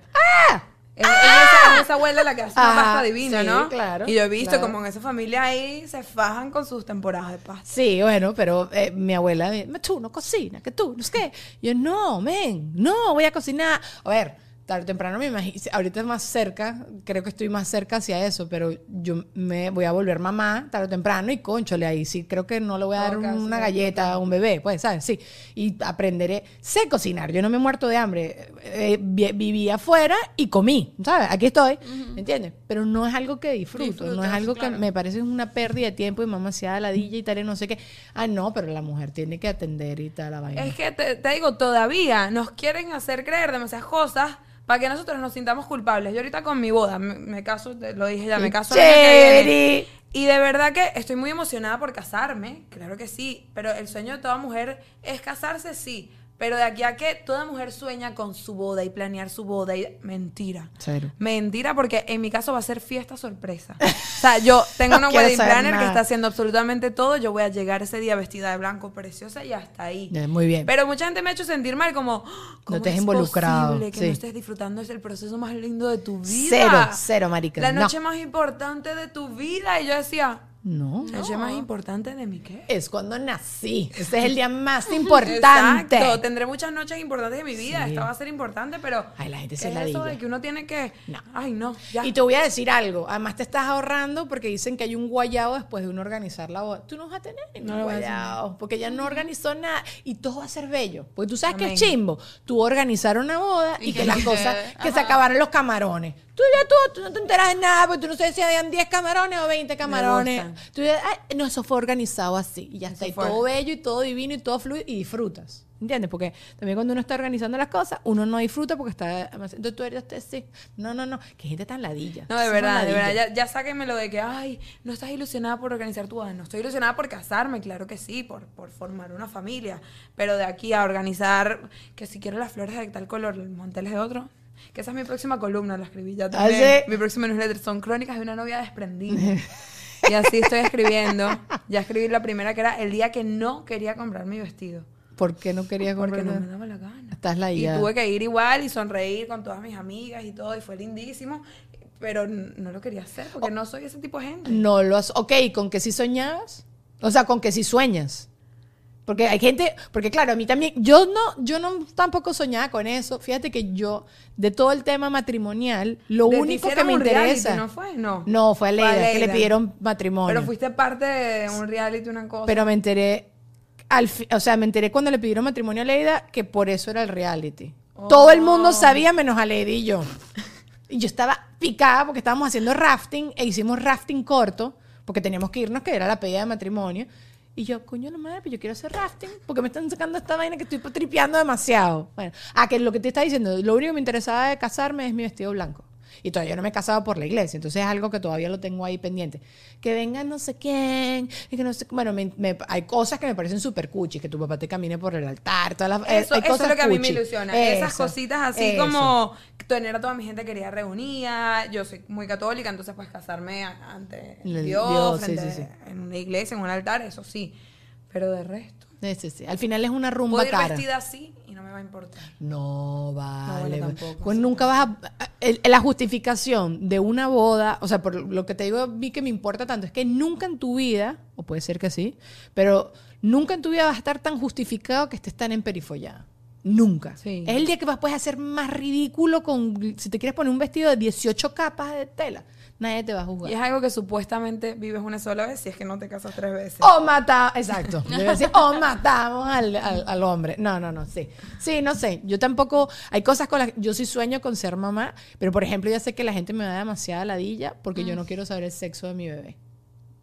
[SPEAKER 3] ¡Ah! Es, es esa, es esa abuela la que hace una pasta divina,
[SPEAKER 2] sí,
[SPEAKER 3] ¿no?
[SPEAKER 2] claro,
[SPEAKER 3] Y yo he visto
[SPEAKER 2] claro.
[SPEAKER 3] como en esa familia ahí se fajan con sus temporadas de pasta.
[SPEAKER 2] Sí, bueno, pero eh, mi abuela, tú no cocinas, que tú, no sé qué. Yo, no, men, no, voy a cocinar. A ver, tarde o temprano me imagino, ahorita es más cerca, creo que estoy más cerca hacia eso, pero yo me voy a volver mamá tarde o temprano y conchole ahí, sí, creo que no le voy a dar una galleta a un bebé, pues, ¿sabes? Sí, y aprenderé, sé cocinar, yo no me he muerto de hambre, eh, vi- viví afuera y comí, ¿sabes? Aquí estoy, ¿me entiendes? Pero no es algo que disfruto, no es algo que me parece una pérdida de tiempo y mamá se da ladilla y tal y no sé qué. Ah, no, pero la mujer tiene que atender y tal la vaina.
[SPEAKER 3] Es que te, te digo, todavía nos quieren hacer creer demasiadas cosas para que nosotros nos sintamos culpables. Yo ahorita con mi boda, me, me caso, te lo dije ya, me caso.
[SPEAKER 2] Chévere.
[SPEAKER 3] Y de verdad que estoy muy emocionada por casarme, claro que sí, pero el sueño de toda mujer es casarse, sí. Pero de aquí a que toda mujer sueña con su boda y planear su boda y mentira.
[SPEAKER 2] Cero.
[SPEAKER 3] Mentira, porque en mi caso va a ser fiesta sorpresa. O sea, yo tengo
[SPEAKER 2] No
[SPEAKER 3] una wedding planner que está haciendo absolutamente todo. Yo voy a llegar ese día vestida de blanco, preciosa y hasta ahí.
[SPEAKER 2] Muy bien.
[SPEAKER 3] Pero mucha gente me ha hecho sentir mal, como, "Ah, ¿cómo
[SPEAKER 2] te has
[SPEAKER 3] es
[SPEAKER 2] involucrado,
[SPEAKER 3] posible que
[SPEAKER 2] sí.
[SPEAKER 3] no estés disfrutando es el proceso más lindo de tu vida?
[SPEAKER 2] Cero, cero, marica.
[SPEAKER 3] La
[SPEAKER 2] no.
[SPEAKER 3] noche más importante de tu vida. Y yo decía,
[SPEAKER 2] No.
[SPEAKER 3] ¿la noche más importante de mi qué?
[SPEAKER 2] Es cuando nací. Ese es el día más importante.
[SPEAKER 3] Exacto. Tendré muchas noches importantes de mi vida.
[SPEAKER 2] Sí.
[SPEAKER 3] Esta va a ser importante, pero.
[SPEAKER 2] Ay, la gente
[SPEAKER 3] ¿qué
[SPEAKER 2] se
[SPEAKER 3] es eso de que uno tiene que.
[SPEAKER 2] No.
[SPEAKER 3] Ay, no. Ya.
[SPEAKER 2] Y te voy a decir algo. Además, te estás ahorrando porque dicen que hay un guayao después de uno organizar la boda. Tú no vas a tener ningún
[SPEAKER 3] No
[SPEAKER 2] guayao porque ella no organizó nada. Y todo va a ser bello. Porque tú sabes que es chimbo. Tú organizar una boda y,
[SPEAKER 4] Y
[SPEAKER 2] que,
[SPEAKER 4] que
[SPEAKER 2] las cosas, que se acabaron los camarones. Tú ya tú, tú no te enteras de nada porque tú no sabes si habían 10 camarones o 20 camarones. Tú ya, "Ay, no, eso fue organizado así. Y ya está. Y todo bello y todo divino y todo fluido y disfrutas. ¿Entiendes? Porque también cuando uno está organizando las cosas, uno no disfruta porque está. Entonces tú eres este, sí. No, no, no. Que gente tan ladilla.
[SPEAKER 3] No, de verdad, de
[SPEAKER 2] ladilla.
[SPEAKER 3] verdad. Ya, ya sáquenme lo de que, ay, no estás ilusionada por organizar tu boda. No estoy ilusionada por casarme, claro que sí, por, por formar una familia. Pero de aquí a organizar, que si quiero las flores de tal color, el mantel es de otro. Que esa es mi próxima columna, la escribí ya también.
[SPEAKER 2] ¿Ah, sí?
[SPEAKER 3] Mi próxima newsletter son crónicas de una novia desprendida. y así estoy escribiendo. Ya escribí la primera que era el día que no quería comprar mi vestido.
[SPEAKER 2] ¿Por qué no
[SPEAKER 3] Porque
[SPEAKER 2] comprar?
[SPEAKER 3] no me daba la gana.
[SPEAKER 2] Estás
[SPEAKER 3] Y
[SPEAKER 2] ladillada.
[SPEAKER 3] tuve que ir igual y sonreír con todas mis amigas y todo, y fue lindísimo. Pero no lo quería hacer porque no soy ese tipo de gente.
[SPEAKER 2] No lo has. Ok, ¿con que sí soñabas? O sea, con que sí sueñas. Porque hay gente, porque claro, a mí también, yo no, yo no tampoco soñaba con eso. Fíjate que yo, de todo el tema matrimonial, lo
[SPEAKER 3] De-
[SPEAKER 2] único que me
[SPEAKER 3] un reality,
[SPEAKER 2] interesa.
[SPEAKER 3] ¿No fue? No.
[SPEAKER 2] No, fue a Leida, que le pidieron matrimonio.
[SPEAKER 3] Pero fuiste parte de un reality, una cosa.
[SPEAKER 2] Pero me enteré, al o sea, me enteré cuando le pidieron matrimonio a Leida que por eso era el reality. Todo el mundo sabía menos a Leida y yo. Y yo estaba picada porque estábamos haciendo rafting e hicimos rafting corto porque teníamos que irnos, que era la pedida de matrimonio. Y yo, coño, no madre, pero yo quiero hacer rafting porque me están sacando esta vaina que estoy tripeando demasiado. Bueno, ah, que lo que te está diciendo, lo único que me interesaba de casarme es mi vestido blanco. Y todavía no me he casado por la iglesia, entonces es algo que todavía lo tengo ahí pendiente. Que venga no sé quién, y que no sé, bueno, me- me- hay cosas que me parecen súper cuchi, que tu papá te camine por el altar, todas las, eh,
[SPEAKER 3] Eso,
[SPEAKER 2] hay
[SPEAKER 3] eso es
[SPEAKER 2] cosas
[SPEAKER 3] lo que a mí me ilusiona. Esas cositas así
[SPEAKER 2] eso.
[SPEAKER 3] como tener a toda mi gente querida reunida. Yo soy muy católica, entonces pues casarme ante
[SPEAKER 2] El
[SPEAKER 3] Dios,
[SPEAKER 2] Dios, sí,
[SPEAKER 3] frente-
[SPEAKER 2] sí,
[SPEAKER 3] en una iglesia, en un altar, eso sí. Pero de resto.
[SPEAKER 2] Sí, sí, sí. Al final es una rumba
[SPEAKER 3] Puedo ir
[SPEAKER 2] cara.
[SPEAKER 3] vestida así y no me va a importar.
[SPEAKER 2] No, vale.
[SPEAKER 3] tampoco,
[SPEAKER 2] Pues nunca vas a... el- la justificación de una boda, o sea, por lo que te digo, vi que me importa tanto, es que nunca en tu vida, o puede ser que sí, pero nunca en tu vida vas a estar tan justificado que estés tan emperifollada. Nunca.
[SPEAKER 3] Sí.
[SPEAKER 2] Es el día que vas puedes hacer más ridículo con si te quieres poner un vestido de 18 capas de tela. Nadie te va a juzgar.
[SPEAKER 3] Y es algo que supuestamente vives una sola vez si es que no te casas tres veces.
[SPEAKER 2] O mata, exacto. Decir, o matamos al, al- al hombre. No, no, no, sí. Sí, no sé. Yo tampoco, hay cosas con las yo sí sueño con ser mamá, pero por ejemplo, ya sé que la gente me da demasiada ladilla porque yo
[SPEAKER 3] Mm.
[SPEAKER 2] no quiero saber el sexo de mi bebé.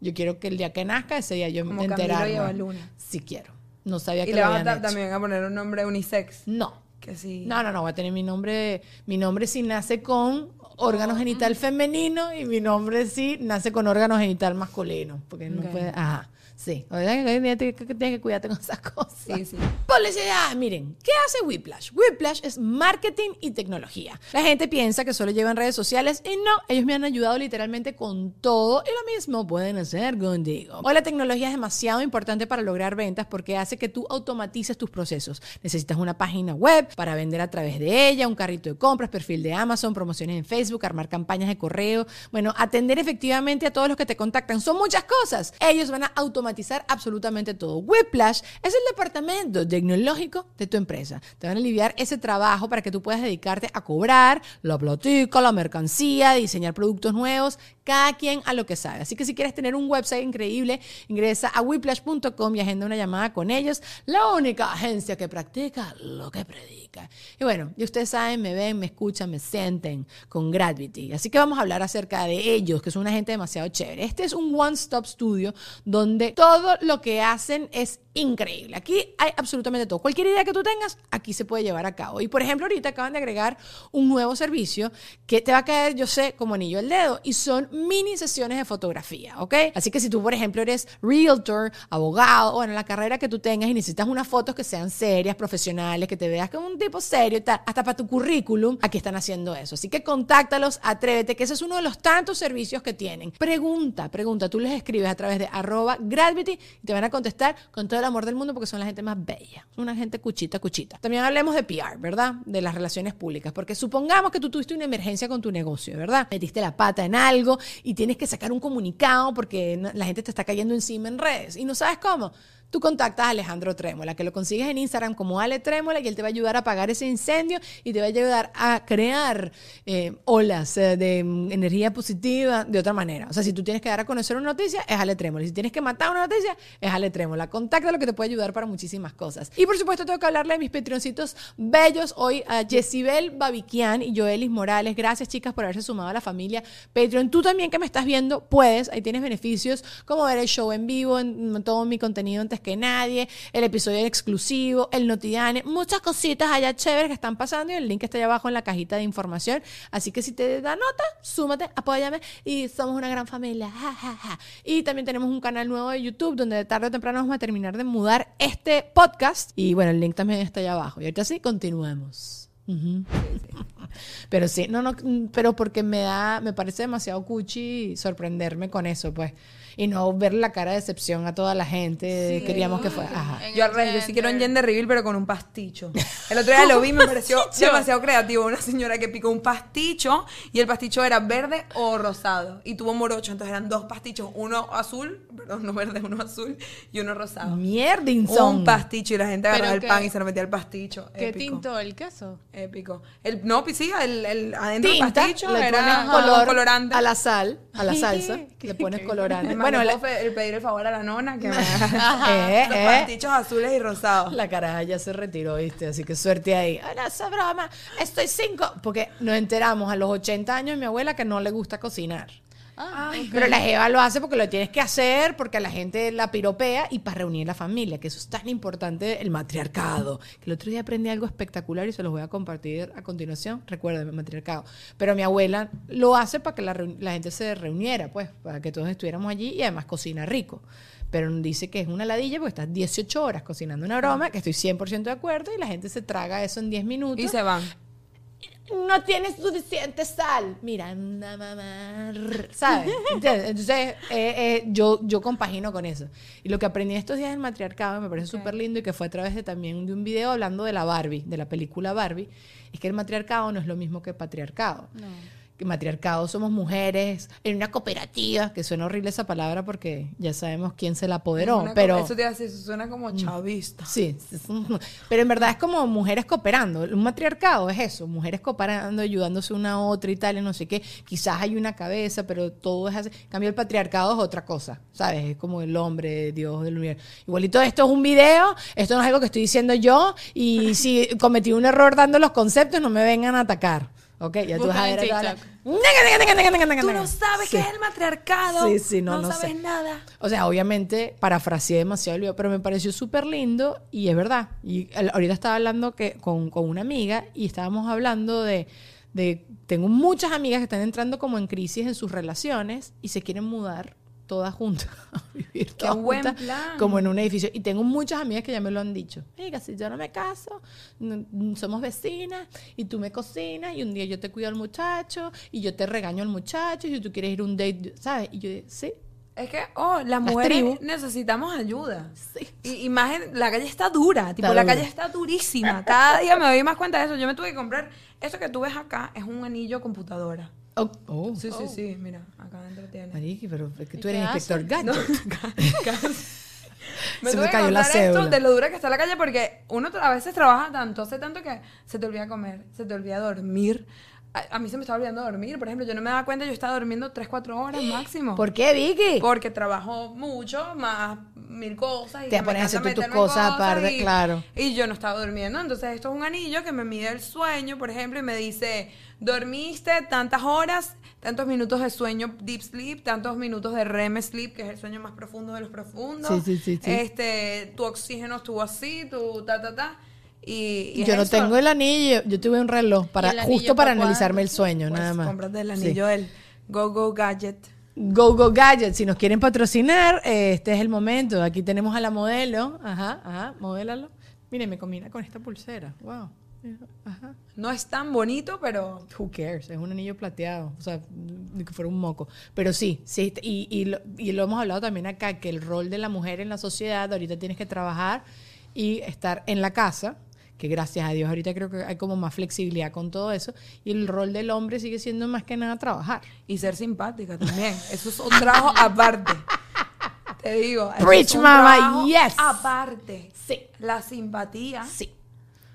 [SPEAKER 2] Yo quiero que el día que nazca, ese día yo
[SPEAKER 3] Como
[SPEAKER 2] me enterarme. Sí quiero. No sabía
[SPEAKER 3] Y
[SPEAKER 2] que
[SPEAKER 3] le
[SPEAKER 2] lo
[SPEAKER 3] vas a
[SPEAKER 2] habían
[SPEAKER 3] ta-
[SPEAKER 2] hecho.
[SPEAKER 3] también a poner un nombre unisex.
[SPEAKER 2] No.
[SPEAKER 3] Que sí.
[SPEAKER 2] No, no, no, voy a tener mi nombre, mi nombre sí nace con órgano genital femenino y mi nombre sí nace con órgano genital masculino, porque no puede, ajá, sí, o sea, tienes que, que tienes que cuidarte con esas cosas.
[SPEAKER 3] Sí, sí.
[SPEAKER 2] Publicidad, miren, ¿qué hace Whiplash? Whiplash es marketing y tecnología. La gente piensa que solo llevan redes sociales y no, ellos me han ayudado literalmente con todo y lo mismo pueden hacer contigo. Hoy la tecnología es demasiado importante para lograr ventas porque hace que tú automatices tus procesos. Necesitas una página web para vender a través de ella, un carrito de compras, perfil de Amazon, promociones en Facebook, armar campañas de correo, bueno, atender efectivamente a todos los que te contactan. Son muchas cosas. Ellos van a automatizar absolutamente todo. Whiplash es el departamento tecnológico de tu empresa. Te van a aliviar ese trabajo para que tú puedas dedicarte a cobrar la platica, la mercancía, diseñar productos nuevos, cada quien a lo que sabe. Así que si quieres tener un website increíble, ingresa a whiplash.com y agenda una llamada con ellos, la única agencia que practica lo que predica. Y bueno, y ustedes saben, me ven, me escuchan, me sienten con Gravity. Así que vamos a hablar acerca de ellos, que son una gente demasiado chévere. Este es un one-stop studio donde todo lo que hacen es increíble. Aquí hay absolutamente todo. Cualquier idea que tú tengas, aquí se puede llevar a cabo. Y por ejemplo, ahorita acaban de agregar un nuevo servicio que te va a caer, yo sé, como anillo al dedo. Y son mini sesiones de fotografía, ¿ok? Así que si tú, por ejemplo, eres realtor, abogado, o en la carrera que tú tengas y necesitas unas fotos que sean serias, profesionales, que te veas como un tipo serio y tal, hasta para tu currículum, aquí están haciendo eso. Así que contáctalos, atrévete, que ese es uno de los tantos servicios que tienen. Pregunta, pregunta, tú les escribes a través de arroba y te van a contestar con todo el amor del mundo porque son la gente más bella, una gente cuchita, cuchita. También hablemos de PR, ¿verdad? De las relaciones públicas, porque supongamos que tú tuviste una emergencia con tu negocio, ¿verdad? Metiste la pata en algo y tienes que sacar un comunicado porque la gente te está cayendo encima en redes y no sabes cómo. Tú contactas a Alejandro Trémola, que lo consigues en Instagram como Ale Trémola y él te va a ayudar a apagar ese incendio y te va a ayudar a crear eh, olas eh, de mm, energía positiva de otra manera. O sea, si tú tienes que dar a conocer una noticia, es Ale Trémola. Si tienes que matar una noticia, es Ale Trémola. Contáctalo que te puede ayudar para muchísimas cosas. Y por supuesto, tengo que hablarle de mis patroncitos bellos hoy a Jessibel Babiquian y Joelis Morales. Gracias, chicas, por haberse sumado a la familia Patreon. Tú también que me estás viendo, puedes. Ahí tienes beneficios como ver el show en vivo, en, en todo mi contenido antes que nadie, el episodio exclusivo, el Notidane, muchas cositas allá chéveres que están pasando y el link está allá abajo en la cajita de información. Así que si te da nota, súmate, apóyame y somos una gran familia. Ja, ja, ja. Y también tenemos un canal nuevo de YouTube donde de tarde o temprano vamos a terminar de mudar este podcast. Y bueno, el link también está allá abajo. Y ahorita sí, continuemos. Ujú. Pero sí, no, no, pero porque me da, me parece demasiado cuchi sorprenderme con eso, pues. Y no ver la cara de decepción a toda la gente. Queríamos que fuera. Ajá.
[SPEAKER 3] Yo al revés, yo sí quiero un gender reveal, pero con un pasticho. El otro día lo vi y me pareció demasiado creativo. Una señora que picó un pasticho y el pasticho era verde o rosado. Y tuvo morocho, entonces eran dos pastichos, uno azul, perdón, no verde, uno azul y uno rosado.
[SPEAKER 2] Mierdinson.
[SPEAKER 3] Un pasticho y la gente agarraba el pan y se lo metía al pasticho.
[SPEAKER 4] ¿Qué
[SPEAKER 3] Épico.
[SPEAKER 4] tinto el queso?
[SPEAKER 3] Épico. El, no, pues sí, el, el adentro del pasticho
[SPEAKER 2] le
[SPEAKER 3] era
[SPEAKER 2] pones color
[SPEAKER 3] colorante.
[SPEAKER 2] a la sal, a la salsa, le pones colorante.
[SPEAKER 3] Bueno, le puedo pedir el favor a la nona que me
[SPEAKER 2] Eh,
[SPEAKER 3] los
[SPEAKER 2] eh.
[SPEAKER 3] pastichos azules y rosados.
[SPEAKER 2] la caraja ya se retiró, ¿viste? Así que suerte ahí. Ay, no, esa broma, estoy cinco. Porque nos enteramos a los 80 años de mi abuela que no le gusta cocinar. Pero la Jeva lo hace porque lo tienes que hacer, porque la gente la piropea y para reunir la familia, que eso es tan importante, el matriarcado. Que el otro día aprendí algo espectacular y se los voy a compartir a continuación. Recuerden, el matriarcado. Pero mi abuela lo hace para que la, gente se reuniera, pues, para que todos estuviéramos allí y además cocina rico. Pero dice que es una ladilla porque estás 18 horas cocinando una broma, que estoy 100% de acuerdo, y la gente se traga eso en 10 minutos
[SPEAKER 3] Y se van.
[SPEAKER 2] No tienes suficiente sal. Mira, anda mamá, ¿sabes? Entonces, eh, eh, yo, yo compagino con eso. Y lo que aprendí estos días del matriarcado me parece súper lindo y que fue a través de también de un video hablando de la Barbie, de la película Barbie, es que el matriarcado no es lo mismo que patriarcado. que matriarcado somos mujeres, en una cooperativa, que suena horrible esa palabra porque ya sabemos quién se la apoderó,
[SPEAKER 3] Una
[SPEAKER 2] pero...
[SPEAKER 3] Eso te eso suena como chavista.
[SPEAKER 2] Sí, sí, sí. pero en verdad es como mujeres cooperando. Un matriarcado es eso, mujeres cooperando, ayudándose una a otra y tal, y no sé qué. Quizás hay una cabeza, pero todo es así. En cambio, el patriarcado es otra cosa, ¿sabes? Es como el hombre, Dios del universo. Igualito esto es un video, esto no es algo que estoy diciendo yo, y si cometí un error dando los conceptos, no me vengan a atacar. Ok, ya tú vas a ver a.
[SPEAKER 3] Tú no sabes
[SPEAKER 2] Sí.
[SPEAKER 3] qué es el matriarcado.
[SPEAKER 2] Sí, sí, no, no
[SPEAKER 3] sabes
[SPEAKER 2] sé.
[SPEAKER 3] nada.
[SPEAKER 2] O sea, obviamente parafraseé demasiado el video, pero me pareció súper lindo y es verdad. Y ahorita estaba hablando que, con, con una amiga y estábamos hablando de, de... Tengo muchas amigas que están entrando como en crisis en sus relaciones y se quieren mudar todas juntas a vivir
[SPEAKER 3] Qué
[SPEAKER 2] todas
[SPEAKER 3] buen
[SPEAKER 2] juntas,
[SPEAKER 3] plan.
[SPEAKER 2] como en un edificio. Y tengo muchas amigas que ya me lo han dicho. Mira, si yo no me caso, somos vecinas y tú me cocinas y un día yo te cuido al muchacho y yo te regaño al muchacho y tú quieres ir a un date, ¿sabes? Y yo, sí,
[SPEAKER 3] Es que, oh, las mujeres
[SPEAKER 2] tribus.
[SPEAKER 3] necesitamos ayuda.
[SPEAKER 2] Sí.
[SPEAKER 3] Y, y más en- la calle está dura, tipo,
[SPEAKER 2] Está
[SPEAKER 3] la
[SPEAKER 2] dura.
[SPEAKER 3] calle está durísima. Cada día me doy más cuenta de eso. Yo me tuve que comprar, esto que tú ves acá es un anillo computadora.
[SPEAKER 2] Oh, oh.
[SPEAKER 3] Sí, sí, sí, mira, acá adentro tiene.
[SPEAKER 2] Mariqui, pero es que
[SPEAKER 4] ¿Y
[SPEAKER 2] tú eres
[SPEAKER 4] hace?
[SPEAKER 2] inspector gadget.
[SPEAKER 3] Me
[SPEAKER 2] Se
[SPEAKER 3] tuve
[SPEAKER 2] me
[SPEAKER 3] que
[SPEAKER 2] cayó la cédula.
[SPEAKER 3] de lo dura que está la calle porque uno a veces trabaja tanto, hace tanto que se te olvida comer, se te olvida dormir. A, a mí se me estaba olvidando dormir, por ejemplo, yo no me daba cuenta, yo estaba durmiendo 3, 4 horas máximo.
[SPEAKER 2] ¿Por qué, Vicky?
[SPEAKER 3] Porque trabajo mucho, más mil cosas. Y
[SPEAKER 2] Te pones a hacer tus cosas aparte, claro.
[SPEAKER 3] Y yo no estaba durmiendo. Entonces, esto es un anillo que me mide el sueño, por ejemplo, y me dice: dormiste tantas horas, tantos minutos de sueño deep sleep, tantos minutos de REM sleep, que es el sueño más profundo de los profundos.
[SPEAKER 2] Sí, sí, sí, sí.
[SPEAKER 3] Este, tu oxígeno estuvo así, tu ta, ta, ta. Y, y
[SPEAKER 2] Yo no
[SPEAKER 3] eso.
[SPEAKER 2] tengo el anillo, yo tuve un reloj para justo para analizarme el sueño,
[SPEAKER 3] Pues,
[SPEAKER 2] nada más.
[SPEAKER 3] cómprate el anillo del Go Go Gadget.
[SPEAKER 2] Go Go Gadget, si nos quieren patrocinar, eh, este es el momento. Aquí tenemos a la modelo, ajá, ajá, modélalo. Mire, me combina con esta pulsera. Wow. Ajá.
[SPEAKER 3] No es tan bonito, pero
[SPEAKER 2] Who cares? Es un anillo plateado, o sea, que fuera un moco. Pero sí, sí, y, y, lo, y lo hemos hablado también acá, que el rol de la mujer en la sociedad, ahorita tienes que trabajar y estar en la casa, que gracias a Dios ahorita creo que hay como más flexibilidad con todo eso, y el rol del hombre sigue siendo más que nada trabajar.
[SPEAKER 3] Y ser simpática también. Eso es un trabajo aparte. Te digo.
[SPEAKER 2] Preach,
[SPEAKER 3] es un
[SPEAKER 2] mama,
[SPEAKER 3] trabajo
[SPEAKER 2] yes.
[SPEAKER 3] Aparte.
[SPEAKER 2] Sí.
[SPEAKER 3] La simpatía.
[SPEAKER 2] Sí.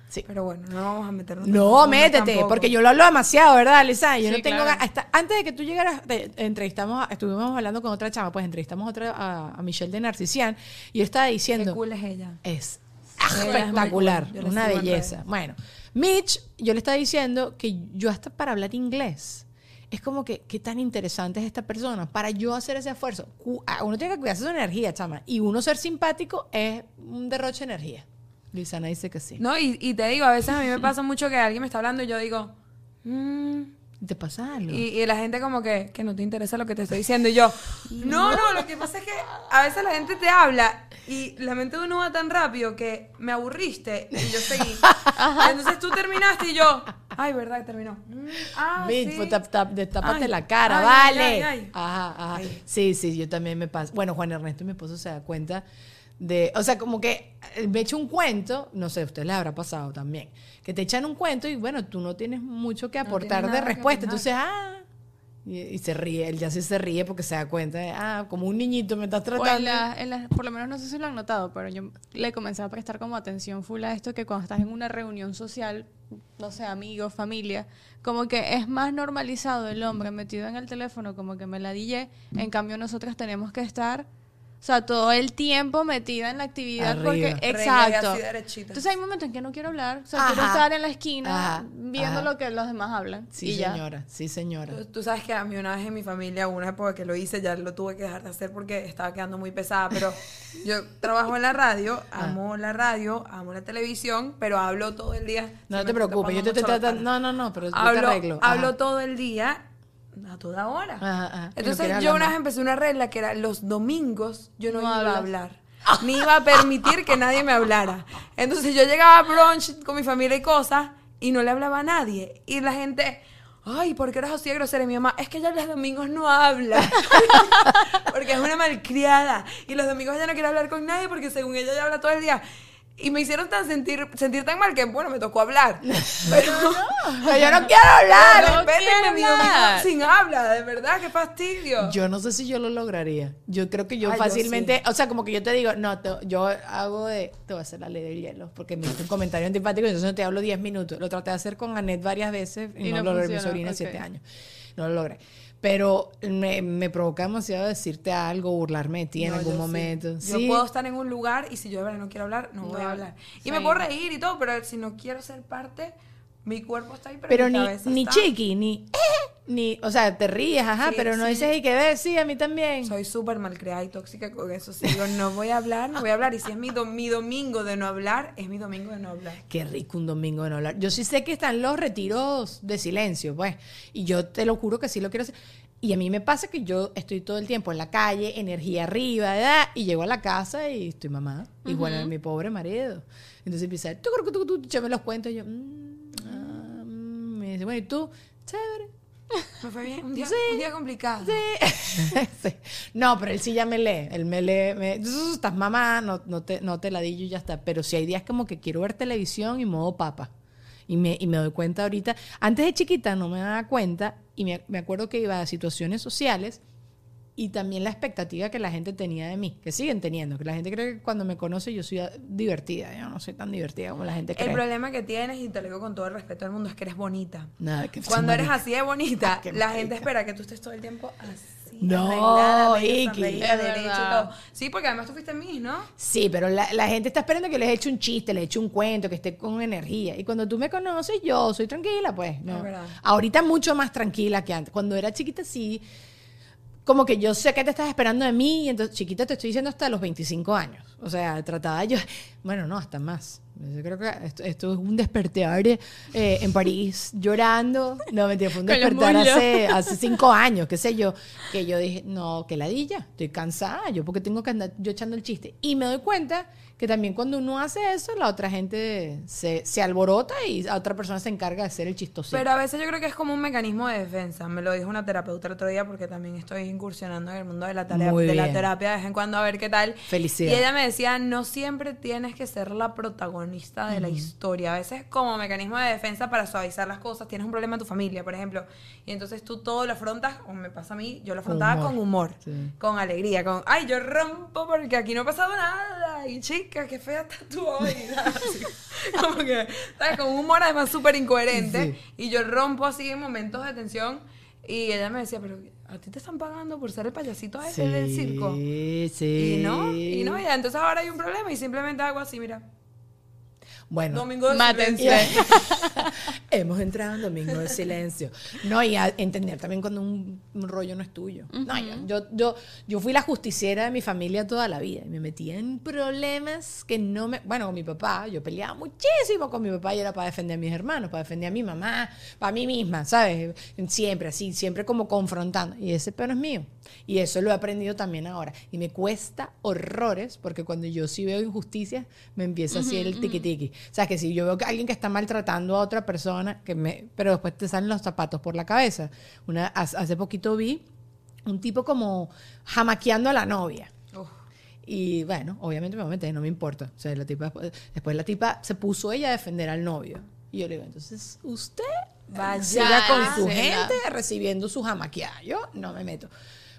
[SPEAKER 2] Sí.
[SPEAKER 3] Pero bueno, no vamos a meternos.
[SPEAKER 2] No, métete,
[SPEAKER 3] tampoco.
[SPEAKER 2] porque yo lo hablo demasiado, ¿verdad, Lisa? Yo
[SPEAKER 4] Sí,
[SPEAKER 2] no tengo
[SPEAKER 4] claro.
[SPEAKER 2] hasta Antes de que tú llegaras, te- entrevistamos, a- estuvimos hablando con otra chama, pues entrevistamos a otra, a, a Michelle de Narcisian, y yo estaba
[SPEAKER 3] Qué
[SPEAKER 2] diciendo,
[SPEAKER 3] cool es ella.
[SPEAKER 2] es espectacular,
[SPEAKER 3] cool.
[SPEAKER 2] Una belleza. Bueno, Mitch, yo le estaba diciendo que yo hasta para hablar inglés, es como que, qué tan interesante es esta persona, para yo hacer ese esfuerzo. Uno tiene que cuidarse su energía, chama, y uno ser simpático es un derroche de energía. Luisana dice que sí.
[SPEAKER 3] No, y, y te digo, a veces a mí me pasa mucho que alguien me está hablando y yo digo, "Mm",
[SPEAKER 2] ¿Te pasa algo?
[SPEAKER 3] y, y la gente como que, que no te interesa lo que te estoy diciendo. Y yo, no, no, lo que pasa es que a veces la gente te habla y la mente de uno va tan rápido que me aburriste y yo seguí. Entonces tú terminaste y yo, ay, ¿verdad que terminó? Mm, ah, sí.
[SPEAKER 2] pues, tap- tap- destápate
[SPEAKER 3] Ay,
[SPEAKER 2] la cara,
[SPEAKER 3] ay,
[SPEAKER 2] vale.
[SPEAKER 3] ay.
[SPEAKER 2] Ajá, ajá. Sí, sí, yo también me pasa. Bueno, Juan Ernesto, mi esposo, se da cuenta de. O sea, como que eh, me echa un cuento, no sé, a ustedes les habrá pasado también, que te echan un cuento y bueno, tú no tienes mucho que aportar de respuesta. Entonces, ah. Y, y se ríe, él ya sí se ríe porque se da cuenta de, ah, como un niñito me estás
[SPEAKER 4] en
[SPEAKER 2] tratando.
[SPEAKER 4] la- en la- por lo menos no sé si lo han notado, pero yo le comencé a prestar como atención full a esto que cuando estás en una reunión social, no sé, amigos, familia, como que es más normalizado el hombre metido en el teléfono, como que me la dije, en cambio nosotras tenemos que estar, o sea, todo el tiempo metida en la actividad
[SPEAKER 2] Arriba.
[SPEAKER 4] porque exacto. Entonces hay momentos en que no quiero hablar, o sea, quiero
[SPEAKER 2] Ajá.
[SPEAKER 4] estar en la esquina
[SPEAKER 2] Ajá,
[SPEAKER 4] viendo
[SPEAKER 2] ajá.
[SPEAKER 4] lo que los demás hablan
[SPEAKER 2] Sí,
[SPEAKER 4] y ya.
[SPEAKER 2] señora, sí, señora.
[SPEAKER 3] Tú, tú sabes que a mí una vez en mi familia, una época que lo hice, ya lo tuve que dejar de hacer porque estaba quedando muy pesada, pero yo trabajo en la radio,
[SPEAKER 2] Ah.
[SPEAKER 3] amo la radio, amo la televisión, pero hablo todo el día.
[SPEAKER 2] No
[SPEAKER 3] Se
[SPEAKER 2] te preocupes, yo te estoy tratando. No, no, no, pero yo te
[SPEAKER 3] Hablo,
[SPEAKER 2] arreglo. Ajá.
[SPEAKER 3] hablo todo el día a toda hora.
[SPEAKER 2] Ajá, ajá.
[SPEAKER 3] Entonces yo una vez empecé una regla que era los domingos yo no,
[SPEAKER 4] No
[SPEAKER 3] iba a hablar. Ni iba a permitir que nadie me hablara. Entonces yo llegaba a brunch con mi familia y cosas y no le hablaba a nadie. Y la gente, ay, ¿por qué eres así de grosera? Y mi mamá, es que ella los domingos no habla. porque es una malcriada. Y los domingos ella no quiere hablar con nadie porque según ella ella habla todo el día. Y me hicieron tan sentir, sentir tan mal que, bueno, me tocó hablar. Pero,
[SPEAKER 2] Pero yo no quiero hablar.
[SPEAKER 3] de
[SPEAKER 4] no quiero hablar.
[SPEAKER 3] sin habla, de verdad, qué fastidio.
[SPEAKER 2] Yo no sé si yo lo lograría. Yo creo que yo
[SPEAKER 3] Ay, yo
[SPEAKER 2] fácilmente, o sea, como que yo te digo, no, te- yo hago de, te voy a hacer la ley del hielo, porque me hizo un comentario antipático y entonces no te hablo 10 minutos. Lo traté de hacer con Annette varias veces y,
[SPEAKER 4] Y
[SPEAKER 2] no,
[SPEAKER 4] no
[SPEAKER 2] lo logré. Mi sobrina. 7 años. No lo logré. Pero me, me provoca demasiado decirte algo, burlarme de ti en
[SPEAKER 3] No,
[SPEAKER 2] algún
[SPEAKER 3] yo sí.
[SPEAKER 2] momento.
[SPEAKER 3] Yo puedo estar en un lugar y si yo de verdad no quiero hablar, no, voy a
[SPEAKER 4] No,
[SPEAKER 3] hablar. Y
[SPEAKER 4] sí.
[SPEAKER 3] me puedo reír y todo, pero si no quiero ser parte, mi cuerpo está ahí, pero,
[SPEAKER 2] Pero
[SPEAKER 3] mi
[SPEAKER 2] ni,
[SPEAKER 3] cabeza
[SPEAKER 2] ni
[SPEAKER 3] está-
[SPEAKER 2] chiqui, ni, eh, ni, o sea, te ríes, ajá,
[SPEAKER 3] Sí,
[SPEAKER 2] pero no
[SPEAKER 3] sí.
[SPEAKER 2] dices, y que ves, sí, a mí también.
[SPEAKER 3] Soy súper malcriada y tóxica con eso. Si digo, no voy a hablar, no voy a hablar. Y si es mi, do- mi domingo de no hablar, es mi domingo de no hablar.
[SPEAKER 2] Qué rico un domingo de no hablar. Yo sí sé que están los retiros de silencio, pues. Y yo te lo juro que sí lo quiero hacer. Y a mí me pasa que yo estoy todo el tiempo en la calle, energía arriba, ¿verdad? y llego a la casa y estoy mamá. Igual a mi pobre marido. Entonces empieza, tú, tú, tú, tú, yo me los cuento y yo, mm, ah, mm. me dice, bueno, ¿y tú? Chévere.
[SPEAKER 3] Me fue bien. Un día,
[SPEAKER 2] Sí.
[SPEAKER 3] un día complicado.
[SPEAKER 2] Sí. No, pero él sí ya me lee. Él me lee. Me, "Zzz, estás mamá, no, no, te, no te la di yo y ya está. Pero si hay días como que quiero ver televisión y modo papa. Y me, y me doy cuenta ahorita. Antes de chiquita no me daba cuenta. Y me, me acuerdo que iba a situaciones sociales. Y también la expectativa que la gente tenía de mí. Que siguen teniendo. Que la gente cree que cuando me conoce yo soy divertida. Yo no soy tan divertida como la gente cree.
[SPEAKER 3] El problema que tienes, y te lo digo con todo el respeto del mundo, es que eres bonita.
[SPEAKER 2] Nada, que
[SPEAKER 3] Cuando eres
[SPEAKER 2] marica.
[SPEAKER 3] así de bonita,
[SPEAKER 2] Qué
[SPEAKER 3] la
[SPEAKER 2] marica.
[SPEAKER 3] gente espera que tú estés todo el tiempo así.
[SPEAKER 2] No, Iki.
[SPEAKER 3] Sí, porque además tú fuiste Miss, ¿no?
[SPEAKER 2] Sí, pero la, la gente está esperando que les eche un chiste, les eche un cuento, que esté con energía. Y cuando tú me conoces, yo soy tranquila, pues. ¿no?
[SPEAKER 3] Es verdad.
[SPEAKER 2] Ahorita mucho más tranquila que antes. Cuando era chiquita, sí. Como que yo sé que te estás esperando de mí, y entonces, chiquita, te estoy diciendo hasta los 25 años. O sea, trataba yo. Bueno, no, hasta más. Yo creo que esto, esto es un despertar eh, en París llorando. No, mentira, fue un despertar hace, hace cinco años, qué sé yo. Que yo dije, no, que ladilla, estoy cansada, yo porque tengo que andar yo echando el chiste. Y me doy cuenta que también cuando uno hace eso, la otra gente se, se alborota y a otra persona se encarga de hacer el chistosito.
[SPEAKER 3] Pero a veces yo creo que es como un mecanismo de defensa. Me lo dijo una terapeuta el otro día porque también estoy incursionando en el mundo de la, tarea- de la terapia de vez en cuando a ver qué tal.
[SPEAKER 2] Felicidad.
[SPEAKER 3] Y ella me decía, no siempre tienes que ser la protagonista de la historia. A veces como mecanismo de defensa para suavizar las cosas. Tienes un problema en tu familia, por ejemplo. Y entonces tú todo lo afrontas, o me pasa a mí, yo lo afrontaba
[SPEAKER 2] humor.
[SPEAKER 3] con humor,
[SPEAKER 2] Sí.
[SPEAKER 3] con alegría, con, ay, yo rompo porque aquí no ha pasado nada. Y chica, qué fea estás tú hoy. Como que, ¿sabes? Con un humor además súper incoherente. Y yo rompo así en momentos de tensión. Y ella me decía, pero ¿a ti te están pagando por ser el payasito ese del circo?
[SPEAKER 2] Sí, sí.
[SPEAKER 3] Y no, y no, ya. Entonces ahora hay un problema y simplemente hago así, mira.
[SPEAKER 2] Bueno,
[SPEAKER 3] Domingo de
[SPEAKER 4] Mátense.
[SPEAKER 3] silencio.
[SPEAKER 2] hemos entrado en domingo de silencio. No, y a entender también cuando un, un rollo no es tuyo. No, yo, yo, yo, yo fui la justiciera de mi familia toda la vida y me metía en problemas que no me... Bueno, con mi papá, yo peleaba muchísimo con mi papá y era para defender a mis hermanos, para defender a mi mamá, para mí misma, ¿sabes? Siempre así, siempre como confrontando. Y ese pero es mío. Y eso lo he aprendido también ahora. Y me cuesta horrores porque cuando yo sí veo injusticias, me empieza así el tiqui tiqui. O sea, que si yo veo que alguien que está maltratando a otra persona, que me, pero después te salen los zapatos por la cabeza. Una, hace poquito vi un tipo como jamaqueando a la novia. Y bueno, obviamente me no me importa. O sea, la tipa, después la tipa se puso ella a defender al novio. Y yo le digo, entonces, usted
[SPEAKER 3] Vaya.
[SPEAKER 2] con su gente recibiendo su jamaqueada. Yo no me meto.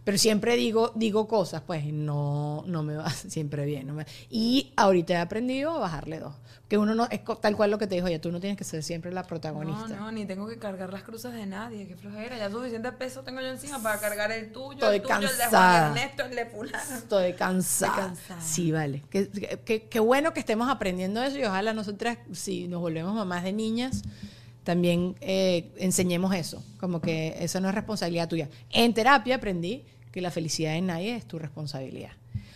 [SPEAKER 2] Pero siempre digo, digo cosas, pues no, no me va siempre bien. no me- y ahorita he aprendido a bajarle dos. Que uno no, es tal cual lo que te dijo, ya tú no tienes que ser siempre la
[SPEAKER 3] No,
[SPEAKER 2] protagonista.
[SPEAKER 3] no, ni tengo que cargar las cruces de nadie, qué flojera. Ya suficiente peso tengo yo encima para cargar el tuyo,
[SPEAKER 2] Estoy
[SPEAKER 3] el tuyo, el de
[SPEAKER 2] cansada.
[SPEAKER 3] Juan Ernesto, el de fulano.
[SPEAKER 2] Estoy cansada.
[SPEAKER 3] Estoy cansada.
[SPEAKER 2] Sí, vale. Qué, qué- qué bueno que estemos aprendiendo eso y ojalá nosotras, si nos volvemos mamás de niñas, también eh, enseñemos eso. Como que eso no es responsabilidad tuya. En terapia aprendí que la felicidad de nadie es tu responsabilidad.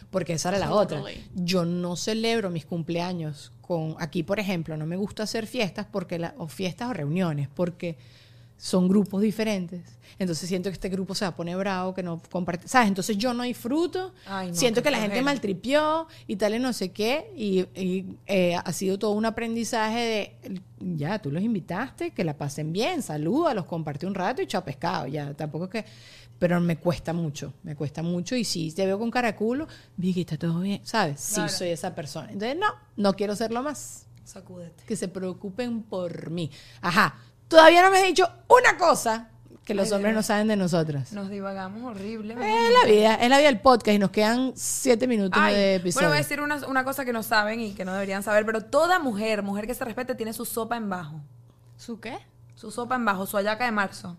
[SPEAKER 2] Porque esa era la otra. Yo no celebro mis cumpleaños con... Aquí, por ejemplo, no me gusta hacer fiestas porque la, o fiestas o reuniones porque son grupos diferentes. Entonces siento que este grupo se va a poner bravo, que no comparte, ¿sabes? Entonces yo no disfruto,
[SPEAKER 3] Ay, no,
[SPEAKER 2] siento que la gente maltripió y tal y no sé qué, y, y, eh, ha sido todo un aprendizaje de, ya, tú los invitaste, que la pasen bien, saluda, los comparte un rato y chao pescado, ya, tampoco es que, pero me cuesta mucho, me cuesta mucho y si te veo con caraculo, Vicky, está todo bien, ¿sabes? Sí,
[SPEAKER 3] Claro.
[SPEAKER 2] soy esa persona. Entonces, no, no quiero serlo más
[SPEAKER 3] Sacúdete.
[SPEAKER 2] que se preocupen por mí. Ajá, todavía no me has dicho una cosa que los
[SPEAKER 3] Ay,
[SPEAKER 2] hombres
[SPEAKER 3] Dios.
[SPEAKER 2] no saben de nosotras.
[SPEAKER 3] Nos divagamos horrible.
[SPEAKER 2] Es la vida, es la vida del podcast y nos quedan siete minutos
[SPEAKER 3] Ay,
[SPEAKER 2] de
[SPEAKER 3] bueno,
[SPEAKER 2] episodio.
[SPEAKER 3] voy a decir una, una cosa que no saben y que no deberían saber, pero toda mujer, mujer que se respete, tiene su sopa en bajo.
[SPEAKER 4] ¿Su qué?
[SPEAKER 3] Su sopa en bajo, su ayaca de marzo.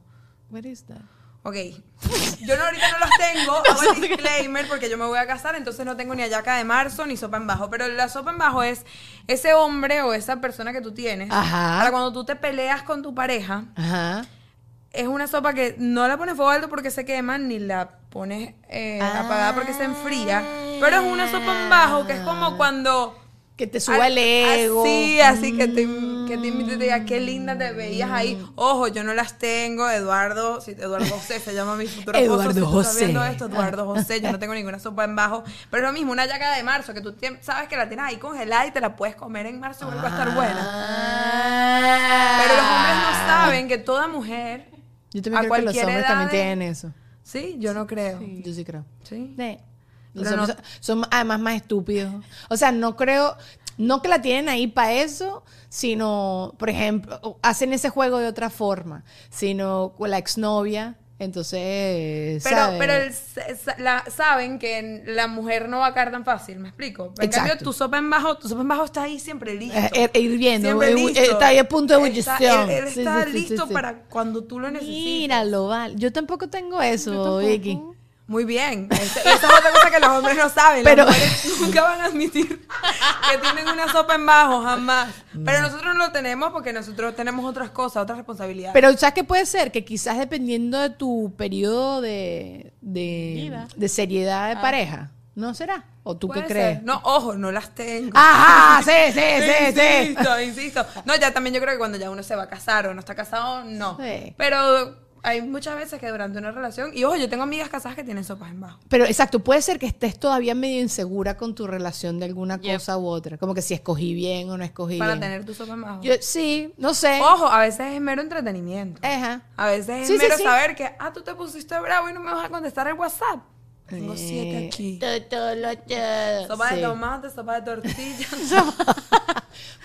[SPEAKER 2] What is that?
[SPEAKER 3] Ok. Yo no, ahorita no los tengo, hago el disclaimer porque yo me voy a casar, entonces no tengo ni ayaca de marzo ni sopa en bajo. Pero la sopa en bajo es ese hombre o esa persona que tú tienes.
[SPEAKER 2] Ajá.
[SPEAKER 3] Para cuando tú te peleas con tu pareja,
[SPEAKER 2] Ajá.
[SPEAKER 3] es una sopa que no la pones fuego alto porque se quema, ni la pones eh, apagada porque se enfría. Pero es una sopa en bajo que es como cuando...
[SPEAKER 2] Que te suba el ego.
[SPEAKER 3] Así, así que te, que te invite y te diga qué linda te veías ahí. Ojo, yo no las tengo. Eduardo, si Eduardo José se llama mi futuro
[SPEAKER 2] Eduardo
[SPEAKER 3] esposo. Si
[SPEAKER 2] José.
[SPEAKER 3] viendo esto, Eduardo José, yo no tengo ninguna sopa en bajo. Pero es lo mismo, una yaca de marzo que tú sabes que la tienes ahí congelada y te la puedes comer en marzo vuelve a estar buena.
[SPEAKER 2] Ah.
[SPEAKER 3] Pero los hombres no saben que toda mujer.
[SPEAKER 2] Yo
[SPEAKER 3] a
[SPEAKER 2] también creo que los hombres
[SPEAKER 3] edad
[SPEAKER 2] también
[SPEAKER 3] de-
[SPEAKER 2] tienen eso.
[SPEAKER 3] Sí, yo no creo.
[SPEAKER 2] Yo sí creo.
[SPEAKER 3] Sí.
[SPEAKER 2] Sí. Los
[SPEAKER 3] Pero
[SPEAKER 2] hombres
[SPEAKER 3] no-
[SPEAKER 2] son son además más estúpidos. O sea, no creo, no que la tienen ahí para eso, sino, por ejemplo, hacen ese juego de otra forma, sino con la exnovia, entonces,
[SPEAKER 3] Pero,
[SPEAKER 2] ¿sabes?
[SPEAKER 3] pero el- la- saben que la mujer no va a caer tan fácil, ¿me explico? En cambio, tu sopa en bajo, tu sopa en bajo está ahí siempre listo.
[SPEAKER 2] Eh, eh, hirviendo,
[SPEAKER 3] Siempre
[SPEAKER 2] eh,
[SPEAKER 3] listo.
[SPEAKER 2] está ahí a punto de ebullición.
[SPEAKER 3] Él, está
[SPEAKER 2] sí, sí, sí,
[SPEAKER 3] listo
[SPEAKER 2] sí.
[SPEAKER 3] para cuando tú lo necesites.
[SPEAKER 2] Míralo, vale. Yo tampoco tengo eso. Vicky.
[SPEAKER 3] Muy bien. Esa, esa es otra cosa que los hombres no saben.
[SPEAKER 2] Pero-
[SPEAKER 3] Las mujeres nunca van a admitir que tienen una sopa en bajo, jamás. Pero nosotros no lo tenemos porque nosotros tenemos otras cosas, otras responsabilidades.
[SPEAKER 2] Pero ¿sabes qué puede ser? Que quizás dependiendo de tu periodo de, de, seriedad de pareja, ¿no será? ¿O tú qué crees?
[SPEAKER 3] ser. No, ojo, no las tengo.
[SPEAKER 2] Ajá, sí, sí, sí, sí.
[SPEAKER 3] Insisto, insisto. No, ya también yo creo que cuando ya uno se va a casar o no está casado, no.
[SPEAKER 2] Sí.
[SPEAKER 3] Pero hay muchas veces que durante una relación, y ojo, yo tengo amigas casadas que tienen sopas en bajo.
[SPEAKER 2] Pero exacto, puede ser que estés todavía medio insegura con tu relación de alguna
[SPEAKER 4] Yep.
[SPEAKER 2] cosa u otra. Como que si escogí bien o no escogí
[SPEAKER 3] Para
[SPEAKER 2] bien.
[SPEAKER 3] tener tu sopa en bajo.
[SPEAKER 2] Yo, sí, no sé.
[SPEAKER 3] Ojo, a veces es mero entretenimiento.
[SPEAKER 2] Ajá.
[SPEAKER 3] A veces es
[SPEAKER 2] Sí, sí,
[SPEAKER 3] mero
[SPEAKER 2] sí.
[SPEAKER 3] saber que, ah, tú te pusiste bravo y no me vas a contestar el WhatsApp. Tengo siete
[SPEAKER 2] Eh,
[SPEAKER 3] aquí.
[SPEAKER 2] todo, todo lo- todo.
[SPEAKER 3] Sopa
[SPEAKER 2] Sí.
[SPEAKER 3] de tomate, sopa de tortilla.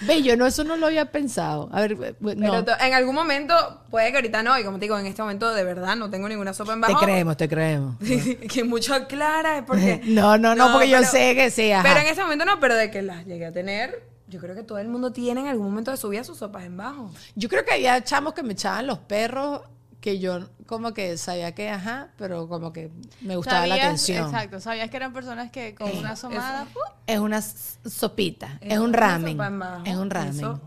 [SPEAKER 2] Ve, yo no, eso no lo había pensado. A ver, eh,
[SPEAKER 3] Pero
[SPEAKER 2] no.
[SPEAKER 3] to- en algún momento, puede que ahorita no, y como te digo, en este momento de verdad no tengo ninguna sopa en
[SPEAKER 2] Te
[SPEAKER 3] bajo.
[SPEAKER 2] creemos, te creemos.
[SPEAKER 3] que mucho aclara es porque...
[SPEAKER 2] No, no, no, porque yo sé que sí, ajá.
[SPEAKER 3] Pero en ese momento no, pero de que las llegué a tener, yo creo que todo el mundo tiene en algún momento de su vida sus sopas en bajo.
[SPEAKER 2] Yo creo que había chamos que me echaban los perros que yo como que sabía que, ajá, pero como que me gustaba la atención.
[SPEAKER 4] Exacto, sabías que eran personas que con una asomada... ¡uh!
[SPEAKER 2] Es una sopita, es,
[SPEAKER 3] Es
[SPEAKER 2] un ramen. Es un ramen.
[SPEAKER 3] eso.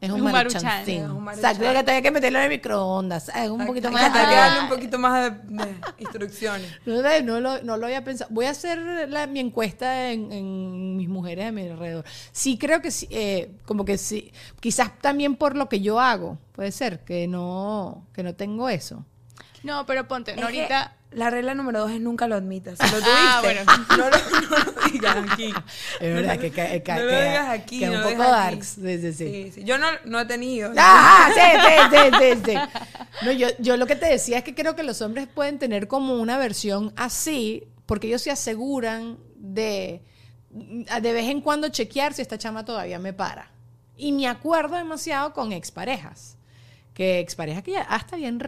[SPEAKER 2] Es un
[SPEAKER 4] Un maruchan,
[SPEAKER 3] un
[SPEAKER 2] Exacto, que tenía que meterlo en el microondas. Es un poquito
[SPEAKER 3] Hay
[SPEAKER 2] más.
[SPEAKER 3] que darle un poquito más de, de instrucciones.
[SPEAKER 2] No, lo, no lo había pensado. Voy a hacer la- mi encuesta en, en mis mujeres de mi alrededor. Sí, creo que sí, eh, como que sí. Quizás también por lo que yo hago. Puede ser que no, que no tengo eso.
[SPEAKER 4] No, pero ponte,
[SPEAKER 3] Es
[SPEAKER 4] no,
[SPEAKER 3] que
[SPEAKER 4] ahorita...
[SPEAKER 3] la regla número dos es nunca lo admitas. Lo tuviste,
[SPEAKER 4] Ah, bueno.
[SPEAKER 3] no, lo, no lo digas aquí.
[SPEAKER 2] Es verdad que, que, que,
[SPEAKER 3] no lo digas aquí.
[SPEAKER 2] que
[SPEAKER 3] no
[SPEAKER 2] un poco darks. Sí, sí, sí.
[SPEAKER 3] Sí, sí. Yo no, no he tenido.
[SPEAKER 2] Ajá, sí, sí, sí, sí, sí. No, yo, yo lo que te decía es que creo que los hombres pueden tener como una versión así, porque ellos se aseguran de de vez en cuando chequear si esta chama todavía me para. Y me acuerdo demasiado con exparejas. Que exparejas que ya hasta habían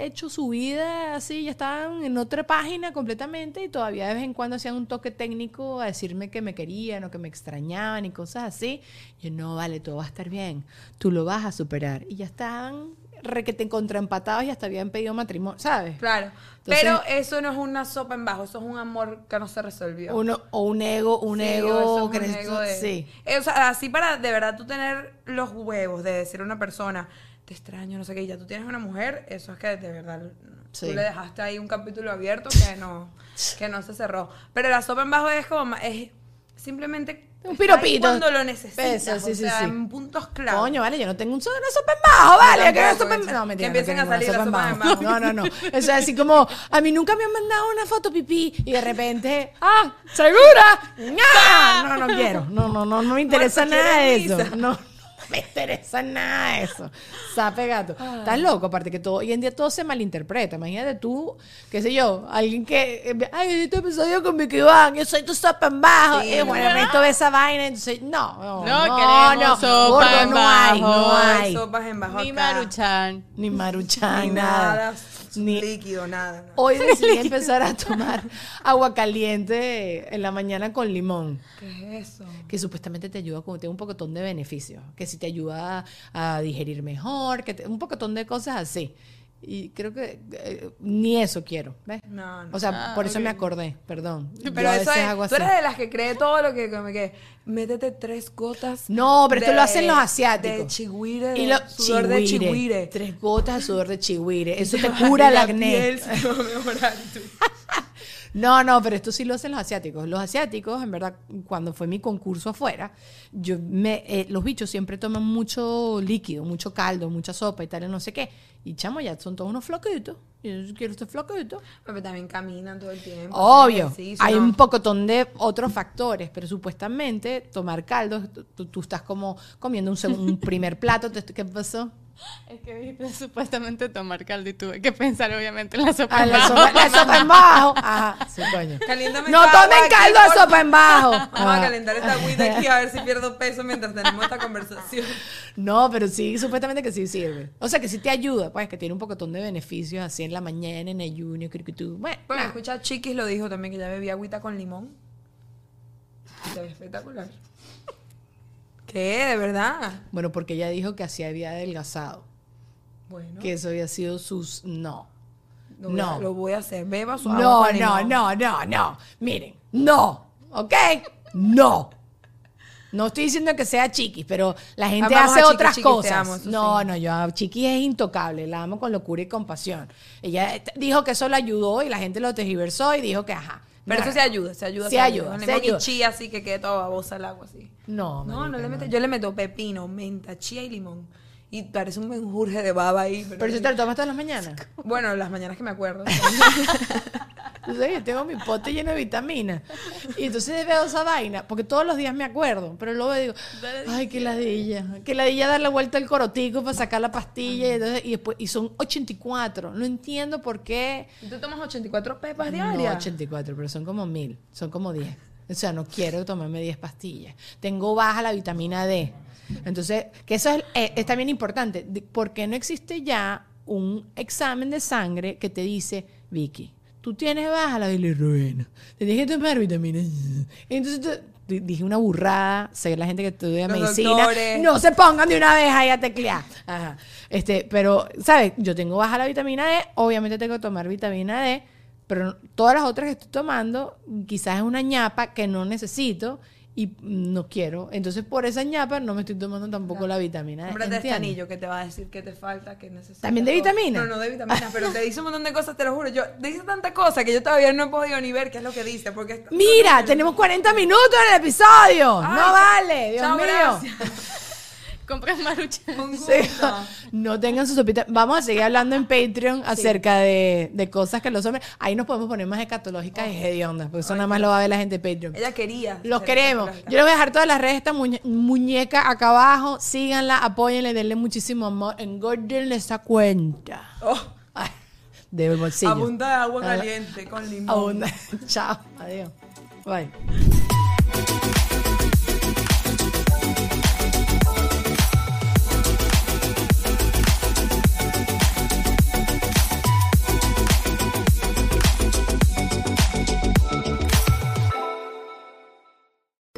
[SPEAKER 2] hecho su vida así, ya estaban en otra página completamente y todavía de vez en cuando hacían un toque técnico a decirme que me querían o que me extrañaban y cosas así. Yo, no, vale, todo va a estar bien, tú lo vas a superar. Y ya estaban requete contraempatados y hasta habían pedido matrimonio, ¿sabes?
[SPEAKER 3] Claro.
[SPEAKER 2] Entonces-
[SPEAKER 3] Pero eso no es una sopa en bajo, eso es un amor que no se resolvió.
[SPEAKER 2] Uno, o un ego, un
[SPEAKER 3] Sí,
[SPEAKER 2] ego,
[SPEAKER 3] eso es
[SPEAKER 2] que
[SPEAKER 3] un
[SPEAKER 2] necesito-
[SPEAKER 3] ego de-
[SPEAKER 2] sí.
[SPEAKER 3] Eh, o sea, así para de verdad tú tener los huevos de decir a una persona, te extraño, no sé qué, y ya tú tienes una mujer, eso es que de verdad
[SPEAKER 2] Sí.
[SPEAKER 3] tú le dejaste ahí un capítulo abierto que no, que no se cerró. Pero la sopa en bajo es como, es, simplemente
[SPEAKER 2] Un piropito.
[SPEAKER 3] cuando lo necesitas,
[SPEAKER 2] Eso, sí,
[SPEAKER 3] o
[SPEAKER 2] sí,
[SPEAKER 3] sea,
[SPEAKER 2] sí.
[SPEAKER 3] en puntos clave.
[SPEAKER 2] Coño, vale, yo no tengo un una sopa en bajo, vale, una
[SPEAKER 3] tampoco,
[SPEAKER 2] sopa en
[SPEAKER 3] eso.
[SPEAKER 2] No, mentira,
[SPEAKER 3] Que empiecen
[SPEAKER 2] no
[SPEAKER 3] a salir
[SPEAKER 2] sopa en
[SPEAKER 3] sopas en
[SPEAKER 2] bajo. No, no, no. Eso es así como, a mí nunca me han mandado una foto pipí y de repente, ah, ¿segura? ¡Nah! No, no quiero. No, no, no, no me interesa nada de
[SPEAKER 3] ¿quieres
[SPEAKER 2] eso. No, no me interesa nada eso. Sape gato. Estás loco, aparte que todo, hoy en día todo se malinterpreta. Imagínate tú, qué sé yo, alguien que, eh, ay, este episodio con Vicky Van, yo soy tu sopa en bajo.
[SPEAKER 3] Sí,
[SPEAKER 2] y
[SPEAKER 3] no.
[SPEAKER 2] bueno, el resto ve esa vaina, entonces, no, no,
[SPEAKER 4] No
[SPEAKER 2] no,
[SPEAKER 4] queremos
[SPEAKER 2] no,
[SPEAKER 4] sopa
[SPEAKER 2] gordo,
[SPEAKER 4] en
[SPEAKER 2] no hay, no
[SPEAKER 4] bajo.
[SPEAKER 2] hay.
[SPEAKER 3] sopas en bajo
[SPEAKER 4] Ni
[SPEAKER 3] acá.
[SPEAKER 4] Maruchan.
[SPEAKER 2] Ni maruchan,
[SPEAKER 3] Ni
[SPEAKER 2] nada.
[SPEAKER 3] nada,
[SPEAKER 2] Ni-
[SPEAKER 3] líquido, nada. nada.
[SPEAKER 2] Hoy decidí empezar a tomar agua caliente en la mañana con limón,
[SPEAKER 3] ¿Qué es eso?
[SPEAKER 2] que supuestamente te ayuda, como tiene un pocotón de beneficios, que si te ayuda a digerir mejor, que te- un pocotón de cosas así. Y creo que eh, ni eso quiero, ¿ves?
[SPEAKER 3] No, no.
[SPEAKER 2] O sea,
[SPEAKER 4] Ah,
[SPEAKER 2] por eso me acordé, perdón. Yo
[SPEAKER 3] Pero
[SPEAKER 2] a
[SPEAKER 3] eso
[SPEAKER 2] veces
[SPEAKER 3] es,
[SPEAKER 2] hago
[SPEAKER 3] tú
[SPEAKER 2] así.
[SPEAKER 3] eres de las que cree todo lo que, como que métete tres gotas.
[SPEAKER 2] No, pero esto
[SPEAKER 3] de-
[SPEAKER 2] lo hacen los asiáticos.
[SPEAKER 3] De chihuire,
[SPEAKER 2] Y lo,
[SPEAKER 3] sudor de
[SPEAKER 2] chihuire.
[SPEAKER 3] chihuire.
[SPEAKER 2] Tres gotas de sudor de chihuire. Eso te cura el
[SPEAKER 3] la
[SPEAKER 2] acné.
[SPEAKER 3] piel a mejorar.
[SPEAKER 2] No, no, pero esto sí lo hacen los asiáticos. Los asiáticos, en verdad, cuando fue mi concurso afuera, yo me, eh, los bichos siempre toman mucho líquido, mucho caldo, mucha sopa y tal, no sé qué. Y chamo, ya son todos unos floquitos. Yo quiero este floquito.
[SPEAKER 3] Pero también caminan todo el tiempo.
[SPEAKER 2] Obvio, hay
[SPEAKER 3] ¿no?
[SPEAKER 2] un pocotón de otros factores, pero supuestamente tomar caldo, tú, tú estás como comiendo un, un primer plato. ¿Qué pasó?
[SPEAKER 4] Es que viste supuestamente tomar caldo y tuve que pensar obviamente en la sopa.
[SPEAKER 2] Ah,
[SPEAKER 4] en
[SPEAKER 2] la,
[SPEAKER 4] bajo.
[SPEAKER 2] sopa, la sopa en bajo. Ajá, sí, coño. No tomen caldo de
[SPEAKER 3] por-
[SPEAKER 2] sopa en bajo.
[SPEAKER 3] Vamos a
[SPEAKER 2] Ajá.
[SPEAKER 3] calentar esta agüita aquí a ver si pierdo peso mientras tenemos esta conversación.
[SPEAKER 2] No, pero sí, supuestamente que sí sirve. O sea, que sí te ayuda, pues, que tiene un pocotón de beneficios así en la mañana, en ayuno, creo que tú. Bueno,
[SPEAKER 3] Bueno, escucha, Chiquis lo dijo también que ya bebía agüita con limón. Y se ve espectacular. ¿Qué? ¿De verdad?
[SPEAKER 2] Bueno, porque ella dijo que así había adelgazado.
[SPEAKER 3] Bueno,
[SPEAKER 2] Que eso había sido sus. No.
[SPEAKER 3] lo voy, a,
[SPEAKER 2] no.
[SPEAKER 3] lo voy a hacer. Beba su agua
[SPEAKER 2] No,
[SPEAKER 3] con
[SPEAKER 2] no,
[SPEAKER 3] limón.
[SPEAKER 2] no, no, no. Miren, no. ¿Ok? No. No estoy diciendo que sea chiquis, pero la gente
[SPEAKER 3] Amamos
[SPEAKER 2] hace otras cosas.
[SPEAKER 3] amo,
[SPEAKER 2] no,
[SPEAKER 3] sí.
[SPEAKER 2] no, yo a Chiquis es intocable, la amo con locura y compasión. Ella dijo que eso le ayudó y la gente lo tergiversó y dijo que ajá.
[SPEAKER 3] Pero
[SPEAKER 2] No,
[SPEAKER 3] eso se ayuda, se ayuda.
[SPEAKER 2] Sí
[SPEAKER 3] se
[SPEAKER 2] ayuda,
[SPEAKER 3] Con
[SPEAKER 2] se
[SPEAKER 3] limón
[SPEAKER 2] ayuda.
[SPEAKER 3] Y chía así que quede toda babosa el agua así.
[SPEAKER 2] No,
[SPEAKER 3] No, no le meto. Yo le meto pepino, menta, chía y limón. Y parece un menjurje de baba ahí. Pero,
[SPEAKER 2] Pero si te lo tomas todas las mañanas.
[SPEAKER 3] Bueno, las mañanas que me acuerdo.
[SPEAKER 2] Sabes, yo tengo mi pote lleno de vitaminas. Y entonces veo esa vaina, porque todos los días me acuerdo, pero luego digo, ay, qué ladilla. Qué ladilla darle vuelta al corotico para sacar la pastilla. Y, entonces- y después, y son 84. No entiendo por qué.
[SPEAKER 3] ¿Y tú tomas 84 pepas
[SPEAKER 2] No,
[SPEAKER 3] diarias?
[SPEAKER 2] 84, pero son como mil, son como 10. O sea, no quiero tomarme 10 pastillas. Tengo baja la vitamina D. Entonces, que eso es, eh, es también importante. De- ¿Por qué no existe ya un examen de sangre que te dice, Vicky, tú tienes baja la bilirrubina, tienes que tomar vitamina D"? Entonces, tú- di- dije una burrada, sé la gente que estudia
[SPEAKER 3] Los
[SPEAKER 2] medicina,
[SPEAKER 3] doctores.
[SPEAKER 2] no se pongan de una vez ahí a teclear. Ajá. Este, pero, ¿sabes? Yo tengo baja la vitamina D, obviamente tengo que tomar vitamina D, pero todas las otras que estoy tomando, quizás es una ñapa que no necesito y no quiero. Entonces, por esa ñapa no me estoy tomando tampoco la vitamina D.
[SPEAKER 3] Cómprate este anillo que te va a decir que te falta, que necesitas.
[SPEAKER 2] ¿También de vitamina?
[SPEAKER 3] No, no de vitamina, pero te dice un montón de cosas, te lo juro. Yo dice tanta cosa que yo todavía no he podido ni ver qué es lo que dice. Porque
[SPEAKER 2] Mira, tenemos 40 minutos en el episodio.
[SPEAKER 3] Ay,
[SPEAKER 2] no vale, Dios
[SPEAKER 3] chao,
[SPEAKER 2] mío.
[SPEAKER 4] Compras maruchan.
[SPEAKER 3] Con
[SPEAKER 2] Sí.
[SPEAKER 3] gusto.
[SPEAKER 2] No tengan su sopita. Vamos a seguir hablando en Patreon acerca de, de cosas que los hombres. Ahí nos podemos poner más escatológicas y hediondas, porque eso nada más lo va a ver la gente de Patreon.
[SPEAKER 3] Ella quería.
[SPEAKER 2] Los queremos. Yo les voy a dejar todas las redes de esta muñe- muñeca acá abajo. Síganla, apóyenle, denle muchísimo amor. Engórdenle esa cuenta.
[SPEAKER 3] Oh,
[SPEAKER 2] Ay, de bolsillo.
[SPEAKER 3] a punta de agua caliente con limón.
[SPEAKER 2] abunda. Chao. Adiós. Bye.